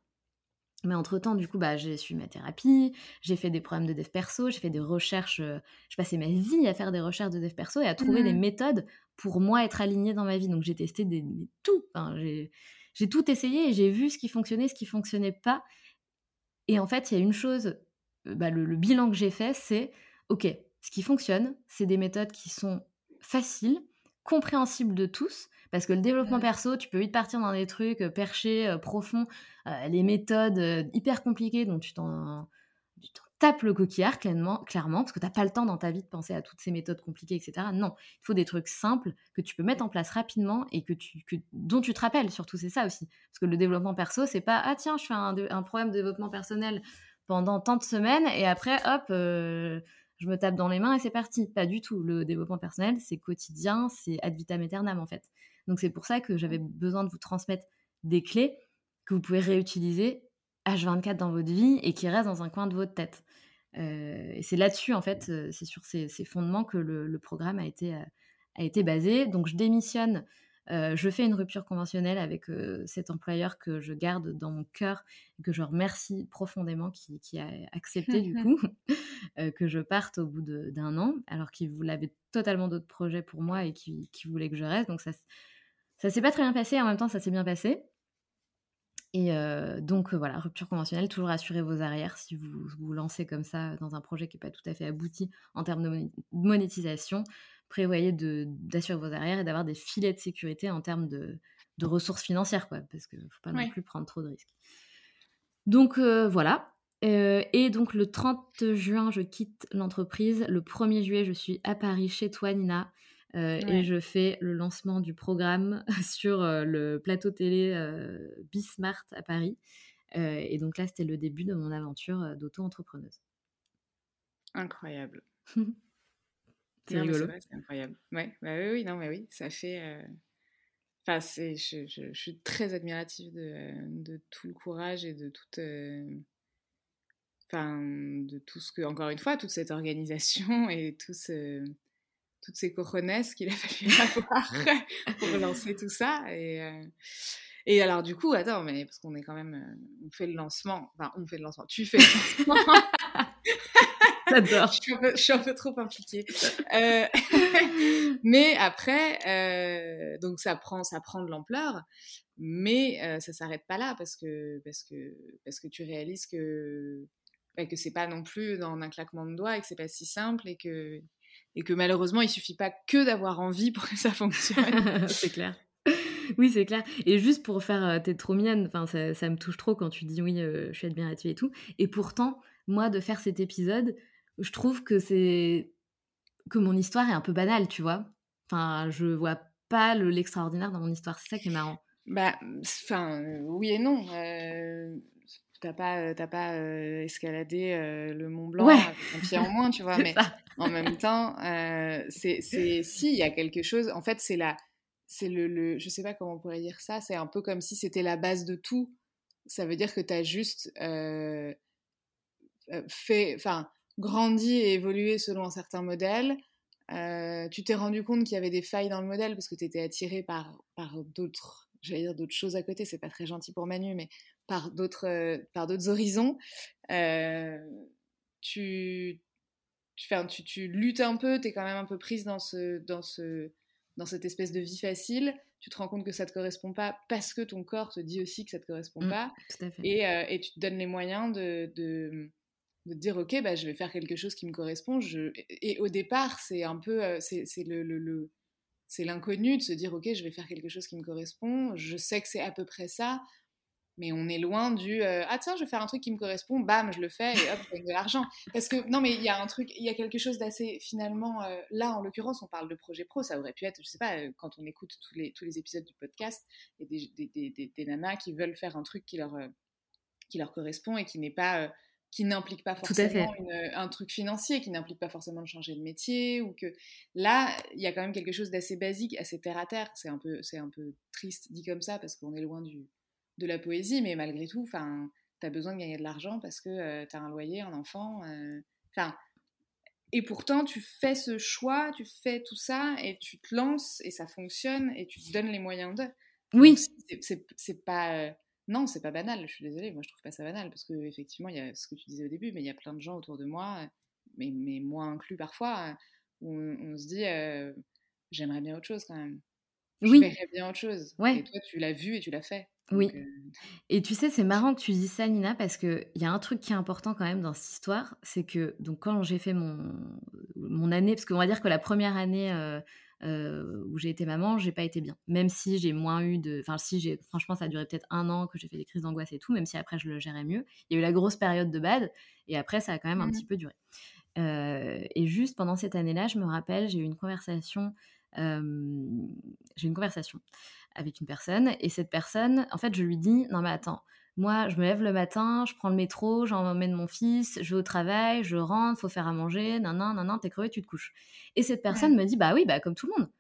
mais entre-temps, du coup, bah, j'ai suivi ma thérapie, j'ai fait des programmes de dev perso, j'ai fait des recherches, euh, je passais ma vie à faire des recherches de dev perso et à trouver des mmh méthodes pour moi être alignée dans ma vie. Donc j'ai testé des, tout. Enfin, j'ai j'ai tout essayé et j'ai vu ce qui fonctionnait, ce qui fonctionnait pas. Et en fait, il y a une chose, bah, le, bilan que j'ai fait, c'est ok, ce qui fonctionne, c'est des méthodes qui sont faciles, compréhensibles de tous. Parce que le développement perso, tu peux vite partir dans des trucs perchés, profonds, les méthodes hyper compliquées dont tu t'en tape le coquillard, clairement, parce que tu n'as pas le temps dans ta vie de penser à toutes ces méthodes compliquées, etc. Non, il faut des trucs simples que tu peux mettre en place rapidement et que tu, dont tu te rappelles, surtout, c'est ça aussi. Parce que le développement perso, c'est pas, ah tiens, je fais un, un, programme de développement personnel pendant tant de semaines et après, hop, euh, je me tape dans les mains et c'est parti. Pas du tout. Le développement personnel, c'est quotidien, c'est ad vitam aeternam, en fait. Donc c'est pour ça que j'avais besoin de vous transmettre des clés que vous pouvez réutiliser H24 dans votre vie et qui restent dans un coin de votre tête. Euh, et c'est là-dessus, en fait, euh, c'est sur ces, fondements que le, programme a été, euh, a été basé. Donc, je démissionne, je fais une rupture conventionnelle avec cet employeur que je garde dans mon cœur et que je remercie profondément, qui, a accepté du coup que je parte au bout d'un an, alors qu'il voulait totalement d'autres projets pour moi et qui, qui voulait que je reste. Donc, ça, ça s'est pas très bien passé, en même temps, ça s'est bien passé. Et donc voilà, rupture conventionnelle, toujours assurer vos arrières si vous vous lancez comme ça dans un projet qui n'est pas tout à fait abouti en termes de monétisation. Prévoyez d'assurer vos arrières et d'avoir des filets de sécurité en termes de, de ressources financières, quoi, parce qu'il ne faut pas non plus prendre trop de risques. Donc voilà. et donc le 30 juin, je quitte l'entreprise. Le 1er juillet, je suis à Paris chez toi, Nina. Euh, et je fais le lancement du programme sur euh, le plateau télé euh, Bismart à Paris. et donc là, c'était le début de mon aventure d'auto-entrepreneuse. Incroyable. c'est rigolo. C'est incroyable. Ouais, bah oui, oui, non, mais oui, ça fait. Enfin, je, je, je, suis très admirative de, de, tout le courage et de toute. Enfin, de tout ce que, encore une fois, toute cette organisation et tout ce toutes ces coronesses qu'il a fallu avoir pour lancer tout ça. Et, euh, et alors, du coup, attends, mais parce qu'on est quand même. Euh, on fait le lancement. Enfin, on fait le lancement. Tu fais le lancement. J'adore. je, suis un peu trop impliquée. Euh, mais après, donc ça prend, ça prend de l'ampleur, mais ça s'arrête pas là parce que, parce que, parce que tu réalises que, bah, que c'est pas non plus dans un claquement de doigts et que c'est pas si simple et que et que malheureusement, il suffit pas que d'avoir envie pour que ça fonctionne. c'est clair. Oui, c'est clair. Et juste pour faire, euh, t'es trop mienne, enfin, ça, ça, me touche trop quand tu dis oui, euh, je suis admirative et tout. Et pourtant, moi, de faire cet épisode, je trouve que c'est que mon histoire est un peu banale, tu vois. Enfin, je vois pas l'extraordinaire dans mon histoire. C'est ça qui est marrant. Bah, enfin, oui et non. Euh, t'as pas, euh, pas euh, escaladé euh, le Mont Blanc avec un pied en moins, tu vois, mais en même temps, c'est, si, il y a quelque chose, en fait, c'est la, c'est le, le, je sais pas comment on pourrait dire ça, c'est un peu comme si c'était la base de tout. Ça veut dire que tu as juste fait, enfin, grandi et évolué selon un certain modèle. tu t'es rendu compte qu'il y avait des failles dans le modèle parce que tu étais attiré par, par d'autres, j'allais dire d'autres choses à côté, c'est pas très gentil pour Manu, mais par d'autres euh, par d'autres horizons. Euh, tu, tu, tu, tu, luttes un peu, tu es quand même un peu prise dans, ce, dans, ce, dans cette espèce de vie facile. Tu te rends compte que ça te correspond pas parce que ton corps te dit aussi que ça te correspond mmh, pas. Et, euh, et, tu te donnes les moyens de, de, de dire ok, bah, je vais faire quelque chose qui me correspond. Je... Et au départ, c'est un peu c'est, le, le, le c'est l'inconnu de se dire ok, je vais faire quelque chose qui me correspond. Je sais que c'est à peu près ça mais on est loin du euh, ah tiens je vais faire un truc qui me correspond bam je le fais et hop je gagne de l'argent parce que non mais il y a un truc il y a quelque chose d'assez finalement euh, là en l'occurrence on parle de projet pro ça aurait pu être je sais pas euh, quand on écoute tous les tous les épisodes du podcast il y a des, des, des, nanas qui veulent faire un truc qui leur qui leur correspond et qui n'est pas qui n'implique pas forcément un truc financier, qui n'implique pas forcément de changer de métier, ou que là, il y a quand même quelque chose d'assez basique, assez terre à terre. C'est un peu, c'est un peu triste dit comme ça parce qu'on est loin du, de la poésie, mais malgré tout, enfin, as besoin de gagner de l'argent parce que euh, tu as un loyer, un enfant. Euh, enfin, et pourtant, tu fais ce choix, tu fais tout ça et tu te lances et ça fonctionne et tu te donnes les moyens de. Oui. C'est pas. Euh, non, c'est pas banal. Je suis désolée, moi je trouve pas ça banal parce que effectivement, il y a ce que tu disais au début, mais il y a plein de gens autour de moi, mais, mais moi inclus parfois, où on, se dit j'aimerais bien autre chose quand même. Oui. J'aimerais bien autre chose. Ouais. Et toi, tu l'as vu et tu l'as fait. oui. Et tu sais, c'est marrant que tu dis ça, Nina, parce qu'il y a un truc qui est important quand même dans cette histoire, c'est que donc quand j'ai fait mon, mon année, parce qu'on va dire que la première année où j'ai été maman, j'ai pas été bien. Même si j'ai moins eu de. Enfin, si j'ai. Franchement, ça a duré peut-être un an que j'ai fait des crises d'angoisse et tout, même si après je le gérais mieux. Il y a eu la grosse période de bad, et après, ça a quand même un mmh petit peu duré. et juste pendant cette année-là, je me rappelle, j'ai eu une conversation. j'ai eu une conversation avec une personne, et cette personne, en fait, je lui dis Non, mais attends, moi, je me lève le matin, je prends le métro, j'emmène mon fils, je vais au travail, je rentre, faut faire à manger, nan nan nan, t'es crevé, tu te couches. Et cette personne me dit bah oui, bah comme tout le monde.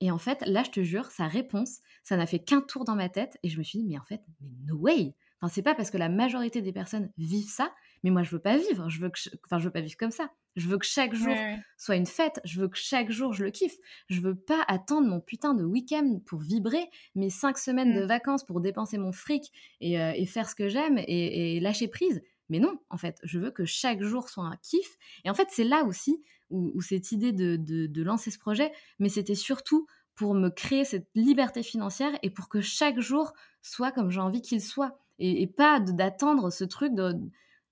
Et en fait, là, je te jure, sa réponse, ça n'a fait qu'un tour dans ma tête, et je me suis dit mais en fait, mais no way. Enfin, c'est pas parce que la majorité des personnes vivent ça, mais moi, je veux pas vivre. Je veux que, enfin, je veux pas vivre comme ça. Je veux que chaque jour soit une fête. Je veux que chaque jour je le kiffe. Je veux pas attendre mon putain de week-end pour vibrer, mes cinq semaines de mmh. vacances pour dépenser mon fric et, euh, faire ce que j'aime et, lâcher prise. Mais non, en fait, je veux que chaque jour soit un kiff. Et en fait, c'est là aussi où, cette idée de, lancer ce projet, mais c'était surtout pour me créer cette liberté financière et pour que chaque jour soit comme j'ai envie qu'il soit. Et, et pas d'attendre ce truc de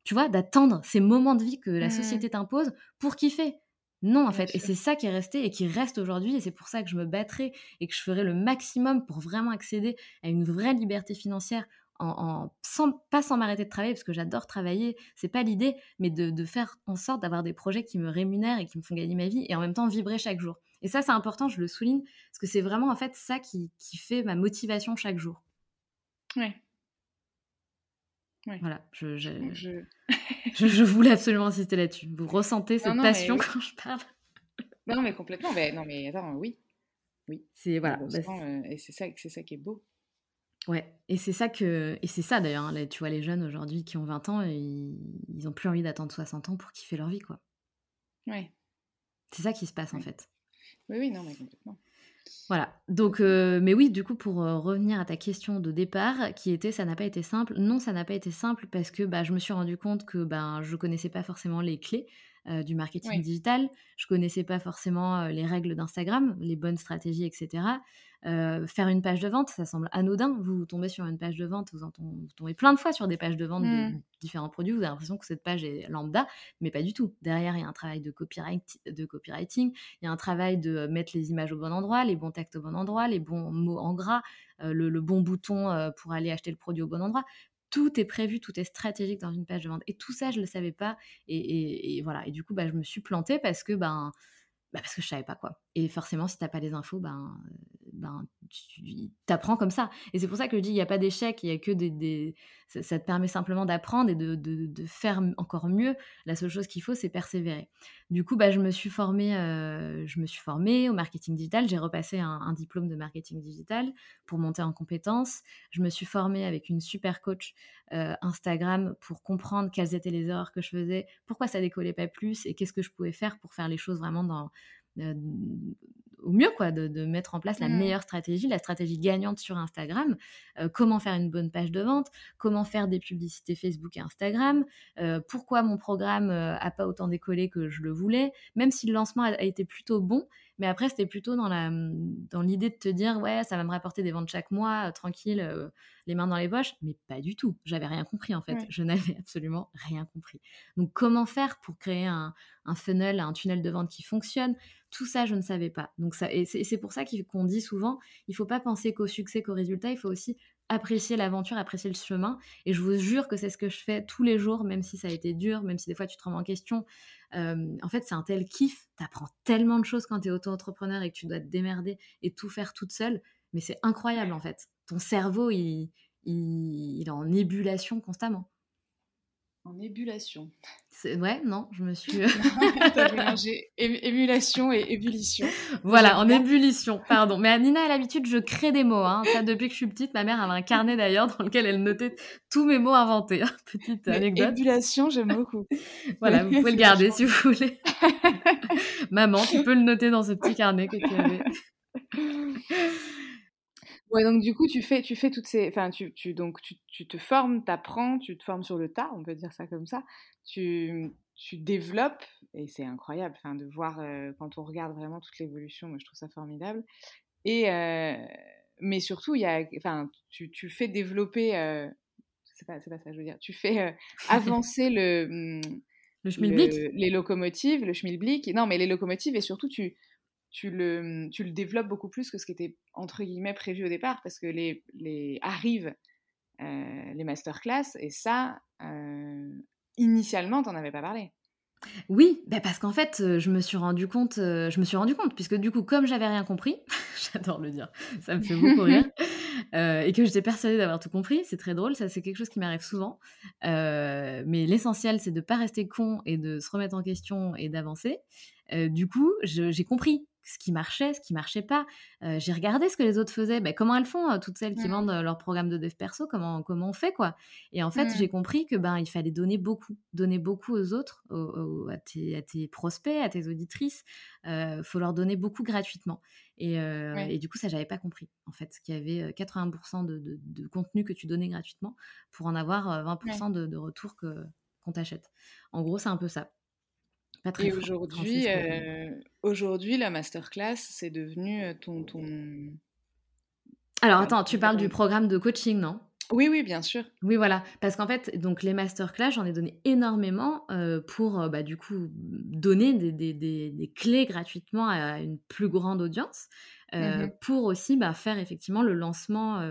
tu vois, d'attendre ces moments de vie que la mmh. société t'impose pour kiffer. Non, en fait. Et c'est ça qui est resté et qui reste aujourd'hui. Et c'est pour ça que je me battrai et que je ferai le maximum pour vraiment accéder à une vraie liberté financière en, sans, pas sans m'arrêter de travailler, parce que j'adore travailler, c'est pas l'idée, mais de, faire en sorte d'avoir des projets qui me rémunèrent et qui me font gagner ma vie et en même temps vibrer chaque jour. Et ça, c'est important, je le souligne, parce que c'est vraiment en fait ça qui, qui fait ma motivation chaque jour. Ouais, voilà, je, je, voulais absolument insister là-dessus. Vous ressentez cette passion quand je parle? Non, mais complètement. Mais, non, mais attends, oui. Oui. C'est voilà. Bah, euh, et c'est ça, c'est ça qui est beau. Ouais, et c'est ça que et c'est ça d'ailleurs. Hein, tu vois les jeunes aujourd'hui qui ont 20 ans, ils, ils ont plus envie d'attendre 60 ans pour kiffer leur vie, quoi. Ouais. C'est ça qui se passe en fait. Oui, oui, non, mais complètement. Voilà. Donc, euh, mais oui, du coup, pour euh, revenir à ta question de départ, qui était ça n'a pas été simple. Non, ça n'a pas été simple parce que bah, je me suis rendu compte que ben je connaissais pas forcément les clés euh, du marketing digital. Je connaissais pas forcément les règles d'Instagram, les bonnes stratégies, etc. Euh, faire une page de vente, ça semble anodin. Vous, tombez sur une page de vente, vous, en tombez, plein de fois sur des pages de vente de mmh. différents produits. Vous avez l'impression que cette page est lambda, mais pas du tout. Derrière, il y a un travail de, copyright, de copywriting, il y a un travail de mettre les images au bon endroit, les bons textes au bon endroit, les bons mots en gras, euh, le, bon bouton euh, pour aller acheter le produit au bon endroit tout est prévu, tout est stratégique dans une page de vente. Et tout ça, je ne le savais pas. Et, voilà. Et du coup, bah, je me suis plantée parce que ben, bah parce que je savais pas quoi. Et forcément, si t'as pas les infos, ben, ben tu apprends comme ça. Et c'est pour ça que je dis, il n'y a pas d'échec, il y a que des, Ça, te permet simplement d'apprendre et de, de, faire encore mieux. La seule chose qu'il faut, c'est persévérer. Du coup, bah, je me suis formée, euh, je me suis formée au marketing digital. J'ai repassé un, un, diplôme de marketing digital pour monter en compétences. Je me suis formée avec une super coach euh, Instagram pour comprendre quelles étaient les erreurs que je faisais, pourquoi ça décollait pas plus et qu'est-ce que je pouvais faire pour faire les choses vraiment dans, euh, au mieux, quoi, de, mettre en place la mmh. meilleure stratégie, la stratégie gagnante sur Instagram, euh, comment faire une bonne page de vente, comment faire des publicités Facebook et Instagram, pourquoi mon programme a pas autant décollé que je le voulais, même si le lancement a été plutôt bon, mais après, c'était plutôt dans, la, dans l'idée de te dire, ouais, ça va me rapporter des ventes chaque mois, euh, tranquille, euh, les mains dans les poches. Mais pas du tout. J'avais rien compris, en fait. Je n'avais absolument rien compris. Donc, comment faire pour créer un, un, funnel, un tunnel de vente qui fonctionne? Tout ça, je ne savais pas. Donc, ça, et c'est, pour ça qu'on dit souvent, il faut pas penser qu'au succès, qu'au résultat, il faut aussi apprécier l'aventure, apprécier le chemin. Et je vous jure que c'est ce que je fais tous les jours, même si ça a été dur, même si des fois tu te remets en question. Euh, en fait, c'est un tel kiff. Tu apprends tellement de choses quand tu es auto-entrepreneur et que tu dois te démerder et tout faire toute seule. Mais c'est incroyable, en fait. Ton cerveau, il, il, il est en ébullition constamment. En ébullition. Ouais, non, je me suis. T'as mélangé émulation et ébullition. Voilà, en ébullition, pardon. Mais à Nina, à l'habitude, je crée des mots. Hein. Ça, depuis que je suis petite, ma mère avait un carnet d'ailleurs dans lequel elle notait tous mes mots inventés. Petite anecdote. Ébullition, j'aime beaucoup. voilà, vous pouvez le garder si vous voulez. Maman, tu peux le noter dans ce petit carnet que tu avais. Ouais, donc du coup, tu fais, tu fais toutes ces, enfin, tu, tu donc tu, tu te formes, t'apprends, tu te formes sur le tas, on peut dire ça comme ça. Tu, tu développes et c'est incroyable, enfin, de voir euh, quand on regarde vraiment toute l'évolution. Moi, je trouve ça formidable. Et euh, mais surtout, il y a, enfin, tu, tu fais développer, euh, c'est pas, pas ça, je veux dire, tu fais avancer le, mmh, le les locomotives, le schmilblick. Non, mais les locomotives et surtout tu, tu le, tu le développes beaucoup plus que ce qui était entre guillemets prévu au départ parce que les, les arrivent euh, les masterclass et ça, initialement, t'en avais pas parlé. Oui, bah parce qu'en fait, euh, je me suis rendu compte, euh, je me suis rendu compte, puisque du coup, comme j'avais rien compris, j'adore le dire, ça me fait beaucoup rire, euh, et que j'étais persuadée d'avoir tout compris, c'est très drôle, ça c'est quelque chose qui m'arrive souvent, mais l'essentiel c'est de pas rester con et de se remettre en question et d'avancer. du coup, j'ai compris ce qui marchait, ce qui marchait pas. j'ai regardé ce que les autres faisaient, bah, comment elles font, toutes celles qui mmh. vendent leur programme de dev perso, comment, comment on fait quoi? Et en fait, mmh. j'ai compris que ben il fallait donner beaucoup, donner beaucoup aux autres, à, tes, prospects, à tes auditrices. Il faut leur donner beaucoup gratuitement. Et, du coup, ça j'avais pas compris en fait, qu'il y avait 80% de, contenu que tu donnais gratuitement pour en avoir 20% de, de retour que qu'on t'achète. En gros, c'est un peu ça. Et aujourd'hui, euh, aujourd'hui, la masterclass, c'est devenu euh, ton, ton... Alors attends, tu parles du programme de coaching, non? Oui, oui, bien sûr. Oui, voilà. Parce qu'en fait, donc les masterclass, j'en ai donné énormément euh, pour, bah, du coup, donner des, des, des, clés gratuitement à une plus grande audience, mmh pour aussi bah, faire effectivement le lancement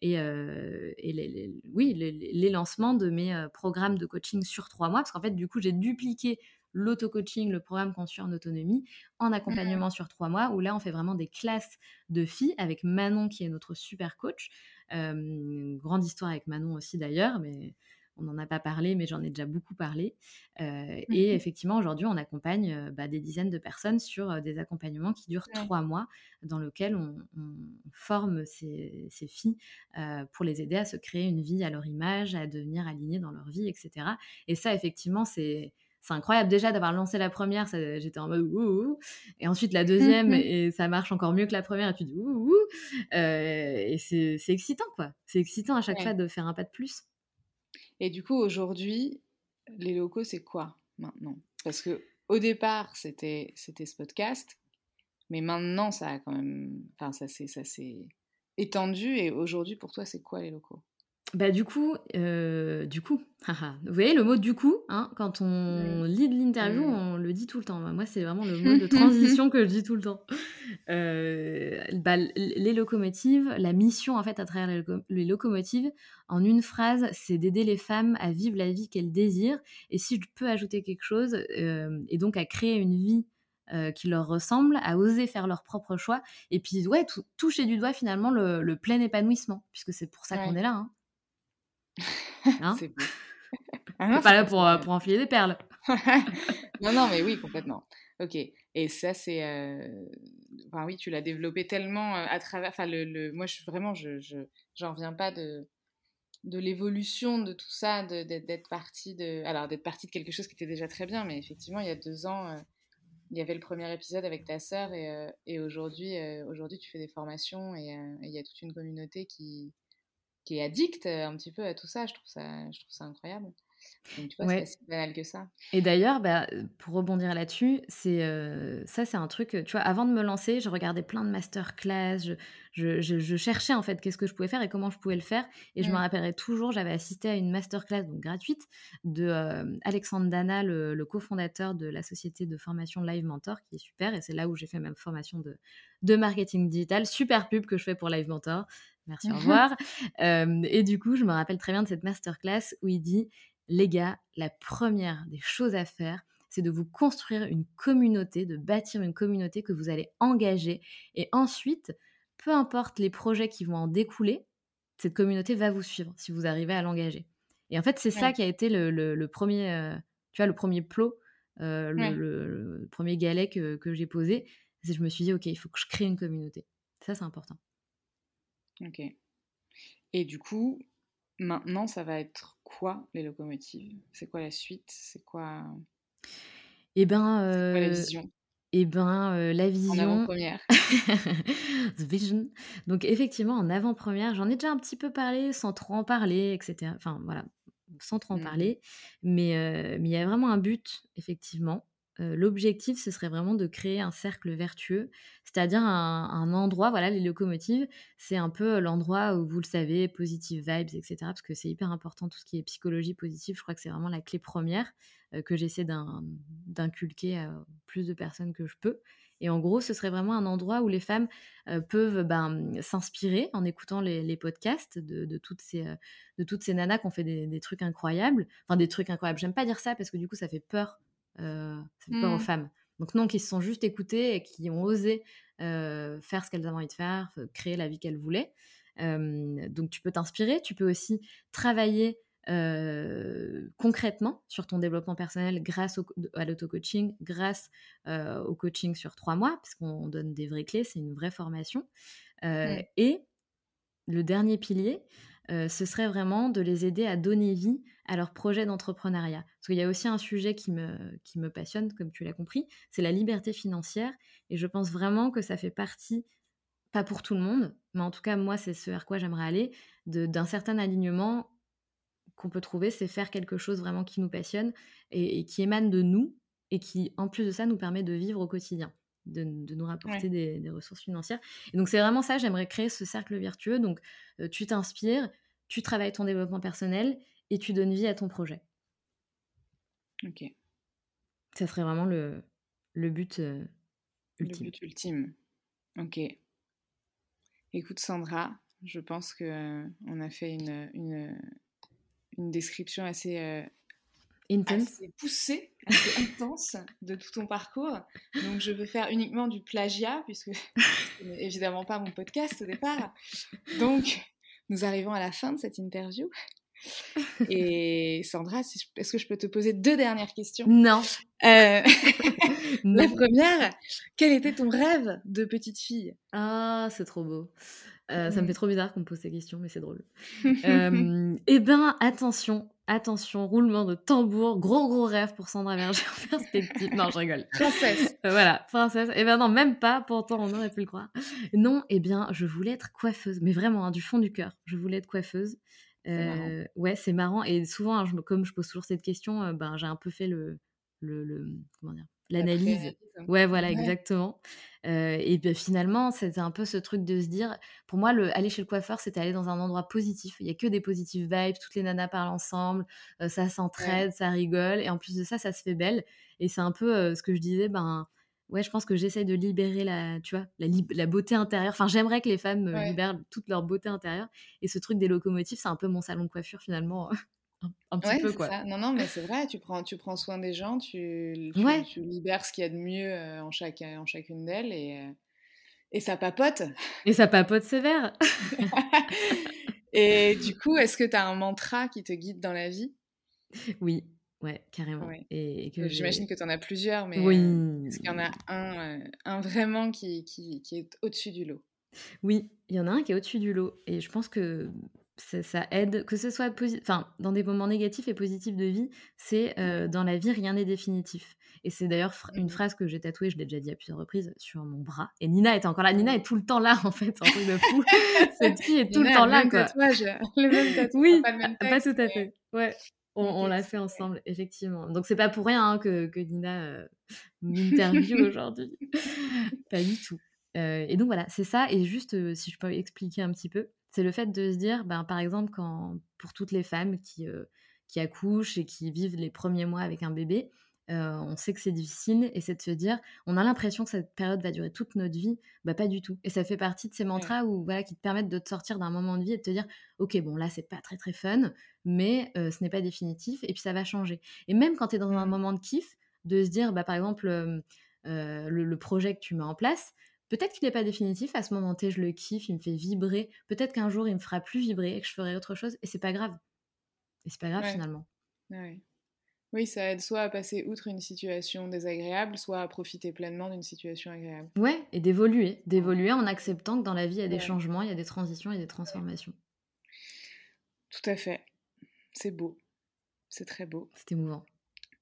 et, et les, oui, les, les, lancements de mes programmes de coaching sur trois mois. Parce qu'en fait, du coup, j'ai dupliqué l'auto-coaching, le programme conçu en autonomie, en mmh accompagnement sur trois mois, où là, on fait vraiment des classes de filles avec Manon, qui est notre super coach. grande histoire avec Manon aussi d'ailleurs, mais on n'en a pas parlé, mais j'en ai déjà beaucoup parlé. Euh, mmh et effectivement, aujourd'hui, on accompagne bah, des dizaines de personnes sur des accompagnements qui durent trois mois, dans lesquels on, forme ces, ces filles pour les aider à se créer une vie à leur image, à devenir alignées dans leur vie, etc. Et ça, effectivement, c'est c'est incroyable. Déjà d'avoir lancé la première, j'étais en mode ouh, et ensuite la deuxième et ça marche encore mieux que la première et tu dis ouh, euh, et c'est excitant quoi, c'est excitant à chaque fois de faire un pas de plus. Et du coup aujourd'hui, les locaux c'est quoi maintenant? Parce que au départ c'était c'était ce podcast, mais maintenant ça a quand même, enfin ça c'est ça s'est étendu. Et aujourd'hui pour toi c'est quoi les locaux? Bah du coup, euh, du coup, vous voyez le mot du coup, hein, quand on lit de l'interview, on le dit tout le temps. Moi, c'est vraiment le mot de transition que je dis tout le temps. Euh, bah, les locomotives, la mission en fait à travers les, locomotives, en une phrase, c'est d'aider les femmes à vivre la vie qu'elles désirent. Et si je peux ajouter quelque chose, euh, et donc à créer une vie qui leur ressemble, à oser faire leur propre choix, et puis ouais, toucher du doigt finalement le, plein épanouissement, puisque c'est pour ça qu'on est là. Hein. Hein c'est ah pas là pour, euh, pour enfiler des perles. non, non, mais oui, complètement. Ok. Et ça, c'est. Euh... Enfin, oui, tu l'as développé tellement euh, à travers. Enfin, le, le... moi, je vraiment. Je, je, j'en reviens pas de, de l'évolution de tout ça, d'être partie de. Alors, d'être partie de quelque chose qui était déjà très bien, mais effectivement, il y a deux ans. Euh, il y avait le premier épisode avec ta sœur et, et aujourd'hui, aujourd'hui, tu fais des formations et il y a toute une communauté qui, qui est addict euh, un petit peu à tout ça. Je trouve ça, je trouve ça incroyable. Donc, tu vois, c'est pas si banal que ça. Et d'ailleurs, bah, pour rebondir là-dessus, c'est euh, ça, c'est un truc. Tu vois, avant de me lancer, je regardais plein de masterclass. Je, je, je, cherchais en fait qu'est-ce que je pouvais faire et comment je pouvais le faire. Et je me mmh. rappellerai toujours, j'avais assisté à une masterclass donc gratuite de euh, Alexandre Dana, le, le cofondateur de la société de formation Live Mentor, qui est super. Et c'est là où j'ai fait ma formation de, de marketing digital. Super pub que je fais pour Live Mentor. Merci, au revoir. et du coup, je me rappelle très bien de cette masterclass où il dit Les gars, la première des choses à faire, c'est de vous construire une communauté, de bâtir une communauté que vous allez engager. Et ensuite, peu importe les projets qui vont en découler, cette communauté va vous suivre si vous arrivez à l'engager. Et en fait, c'est ça qui a été le, premier, euh, tu vois, le premier plot, euh, le, premier galet que, que j'ai posé. Je me suis dit, OK, il faut que je crée une communauté. Ça, c'est important. Ok. Et du coup, maintenant, ça va être quoi les locomotives? C'est quoi la suite? C'est quoi Eh ben, euh, la vision? eh ben, euh, la vision. En avant-première. The vision. Donc, effectivement, en avant-première, j'en ai déjà un petit peu parlé sans trop en parler, etc. Enfin, voilà, sans trop en mmh parler. Mais euh, mais il y a vraiment un but, effectivement. L'objectif, ce serait vraiment de créer un cercle vertueux, c'est-à-dire un, endroit, voilà, les locomotives, c'est un peu l'endroit où, vous le savez, positive vibes, etc., parce que c'est hyper important, tout ce qui est psychologie positive, je crois que c'est vraiment la clé première que j'essaie d'inculquer à plus de personnes que je peux. Et en gros, ce serait vraiment un endroit où les femmes peuvent ben, s'inspirer en écoutant les, podcasts de, toutes ces, de toutes ces nanas qui ont fait des, trucs incroyables. Enfin, des trucs incroyables. J'aime pas dire ça parce que du coup, ça fait peur, ça fait peur aux mmh. femmes. Donc non, qui se sont juste écoutées et qui ont osé faire ce qu'elles avaient envie de faire, créer la vie qu'elles voulaient. donc tu peux t'inspirer, tu peux aussi travailler concrètement sur ton développement personnel grâce à l'auto-coaching, grâce au coaching sur trois mois, parce qu'on donne des vraies clés, c'est une vraie formation. Et le dernier pilier, ce serait vraiment de les aider à donner vie à leur projet d'entrepreneuriat. Parce qu'il y a aussi un sujet qui me, qui me passionne, comme tu l'as compris, c'est la liberté financière. Et je pense vraiment que ça fait partie, pas pour tout le monde, mais en tout cas, moi, c'est ce vers quoi j'aimerais aller, d'un certain alignement qu'on peut trouver, c'est faire quelque chose vraiment qui nous passionne et, qui émane de nous et qui, en plus de ça, nous permet de vivre au quotidien, de, nous rapporter des, ressources financières. Et donc, c'est vraiment ça, j'aimerais créer ce cercle vertueux. Donc, euh, tu t'inspires, tu travailles ton développement personnel et tu donnes vie à ton projet. Ok. Ça serait vraiment le, le but ultime. Le but ultime. Ok. Écoute, Sandra, je pense que euh, on a fait une, une, une description assez, euh, poussée, assez intense de tout ton parcours. Donc je vais faire uniquement du plagiat, puisque ce n'est évidemment pas mon podcast au départ. Donc nous arrivons à la fin de cette interview. Et Sandra, est-ce que je peux te poser deux dernières questions? Non. Euh, la première, quel était ton rêve de petite fille? Ah, c'est trop beau. Euh, ça me fait trop bizarre qu'on me pose ces questions, mais c'est drôle. euh, eh ben, attention, attention, roulement de tambour, gros gros rêve pour Sandra Verger en perspective. Non, je rigole. Princesse. Euh, voilà, princesse. Eh ben non, même pas, pourtant on aurait pu le croire. Non, eh bien, je voulais être coiffeuse, mais vraiment, hein, du fond du cœur, je voulais être coiffeuse. Euh, ouais, c'est marrant. Et souvent, hein, je, comme je pose toujours cette question, euh, ben, j'ai un peu fait le, le, le comment dire, l'analyse. Ouais, voilà, exactement. Euh, et bien finalement, c'était un peu ce truc de se dire, pour moi, le, aller chez le coiffeur, c'était aller dans un endroit positif. Il y a que des positives vibes, toutes les nanas parlent ensemble, euh, ça s'entraide, ça rigole, et en plus de ça, ça se fait belle. Et c'est un peu euh, ce que je disais, ben ouais, je pense que j'essaye de libérer la, tu vois, la, la beauté intérieure. Enfin, j'aimerais que les femmes libèrent toute leur beauté intérieure. Et ce truc des locomotives, c'est un peu mon salon de coiffure finalement. un, petit peu quoi. Ça. Non, non, mais c'est vrai, tu prends, tu prends soin des gens, tu, tu, libères ce qu'il y a de mieux euh, en, chaque, en chacune d'elles et, euh, et ça papote. Et ça papote sévère. et du coup, est-ce que tu as un mantra qui te guide dans la vie? Oui, ouais, carrément. Et, J'imagine que tu en as plusieurs, mais oui. Euh, est-ce qu'il y en a un, un vraiment qui, qui, qui est au-dessus du lot? Oui, il y en a un qui est au-dessus du lot. Et je pense que ça, aide, que ce soit enfin, dans des moments négatifs et positifs de vie, c'est euh, dans la vie, rien n'est définitif. Et c'est d'ailleurs une mmh phrase que j'ai tatouée, je l'ai déjà dit à plusieurs reprises, sur mon bras. Et Nina est encore là. Nina est tout le temps là, en fait. C'est un truc de fou. Cette fille est tout le temps là, quoi. Tatouage, le même tatouage. Oui, pas, pas, tout à fait. Ouais. On, l'a fait ensemble, effectivement. Donc c'est pas pour rien hein, que, que, Nina euh, m'interviewe aujourd'hui. pas du tout. Euh, et donc voilà, c'est ça. Et juste, si je peux expliquer un petit peu, c'est le fait de se dire, ben, par exemple, quand, pour toutes les femmes qui, euh, qui accouchent et qui vivent les premiers mois avec un bébé, euh, on sait que c'est difficile et c'est de se dire, on a l'impression que cette période va durer toute notre vie, bah pas du tout. Et ça fait partie de ces mantras où, voilà, qui te permettent de te sortir d'un moment de vie et de te dire, ok, bon là c'est pas très très fun, mais euh, ce n'est pas définitif et puis ça va changer. Et même quand tu es dans un mmh. moment de kiff, de se dire, bah, par exemple, le, le, projet que tu mets en place, Peut-être qu'il n'est pas définitif, à ce moment T, je le kiffe, il me fait vibrer. Peut-être qu'un jour, il me fera plus vibrer et que je ferai autre chose, et c'est pas grave. Et c'est pas grave finalement. Oui, ça aide soit à passer outre une situation désagréable, soit à profiter pleinement d'une situation agréable. Ouais, et d'évoluer. D'évoluer en acceptant que dans la vie, il y a des changements, il y a des transitions, il y a des transformations. Tout à fait. C'est beau. C'est très beau. C'est émouvant.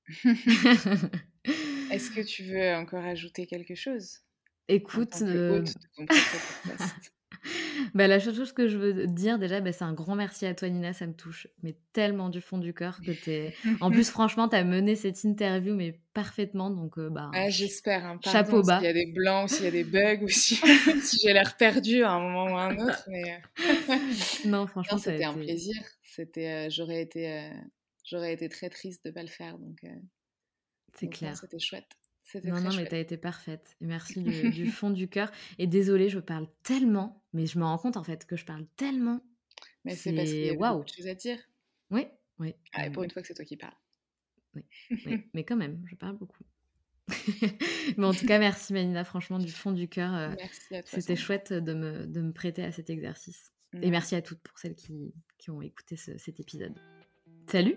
Est-ce que tu veux encore ajouter quelque chose? Écoute, euh, Bah, la seule chose que je veux dire déjà, bah, c'est un grand merci à toi Nina, ça me touche mais tellement du fond du cœur que t'es. En plus franchement, tu as mené cette interview mais parfaitement donc euh, bah. Ah, j'espère. Hein, chapeau bas. S'il y a des blancs, s'il y a des bugs ou si, j'ai l'air perdu à un moment ou à un autre. Mais... Euh. non franchement, c'était un plaisir. C'était, euh, j'aurais été, j'aurais été très triste de pas le faire donc. c'est clair. C'était chouette. Non, non, mais t'as été parfaite. merci du, fond du cœur. Et désolée, je parle tellement, mais je me rends compte en fait que je parle tellement. Mais c'est parce qu'il y a beaucoup de choses à dire. Oui, oui. Ah, et pour une fois que c'est toi qui parles. Oui, mais quand même, je parle beaucoup. mais en tout cas, merci Manina, franchement, du fond du cœur. Euh, merci à toi. C'était chouette de me, de me prêter à cet exercice. Et merci à toutes pour celles qui, qui ont écouté cet épisode. Salut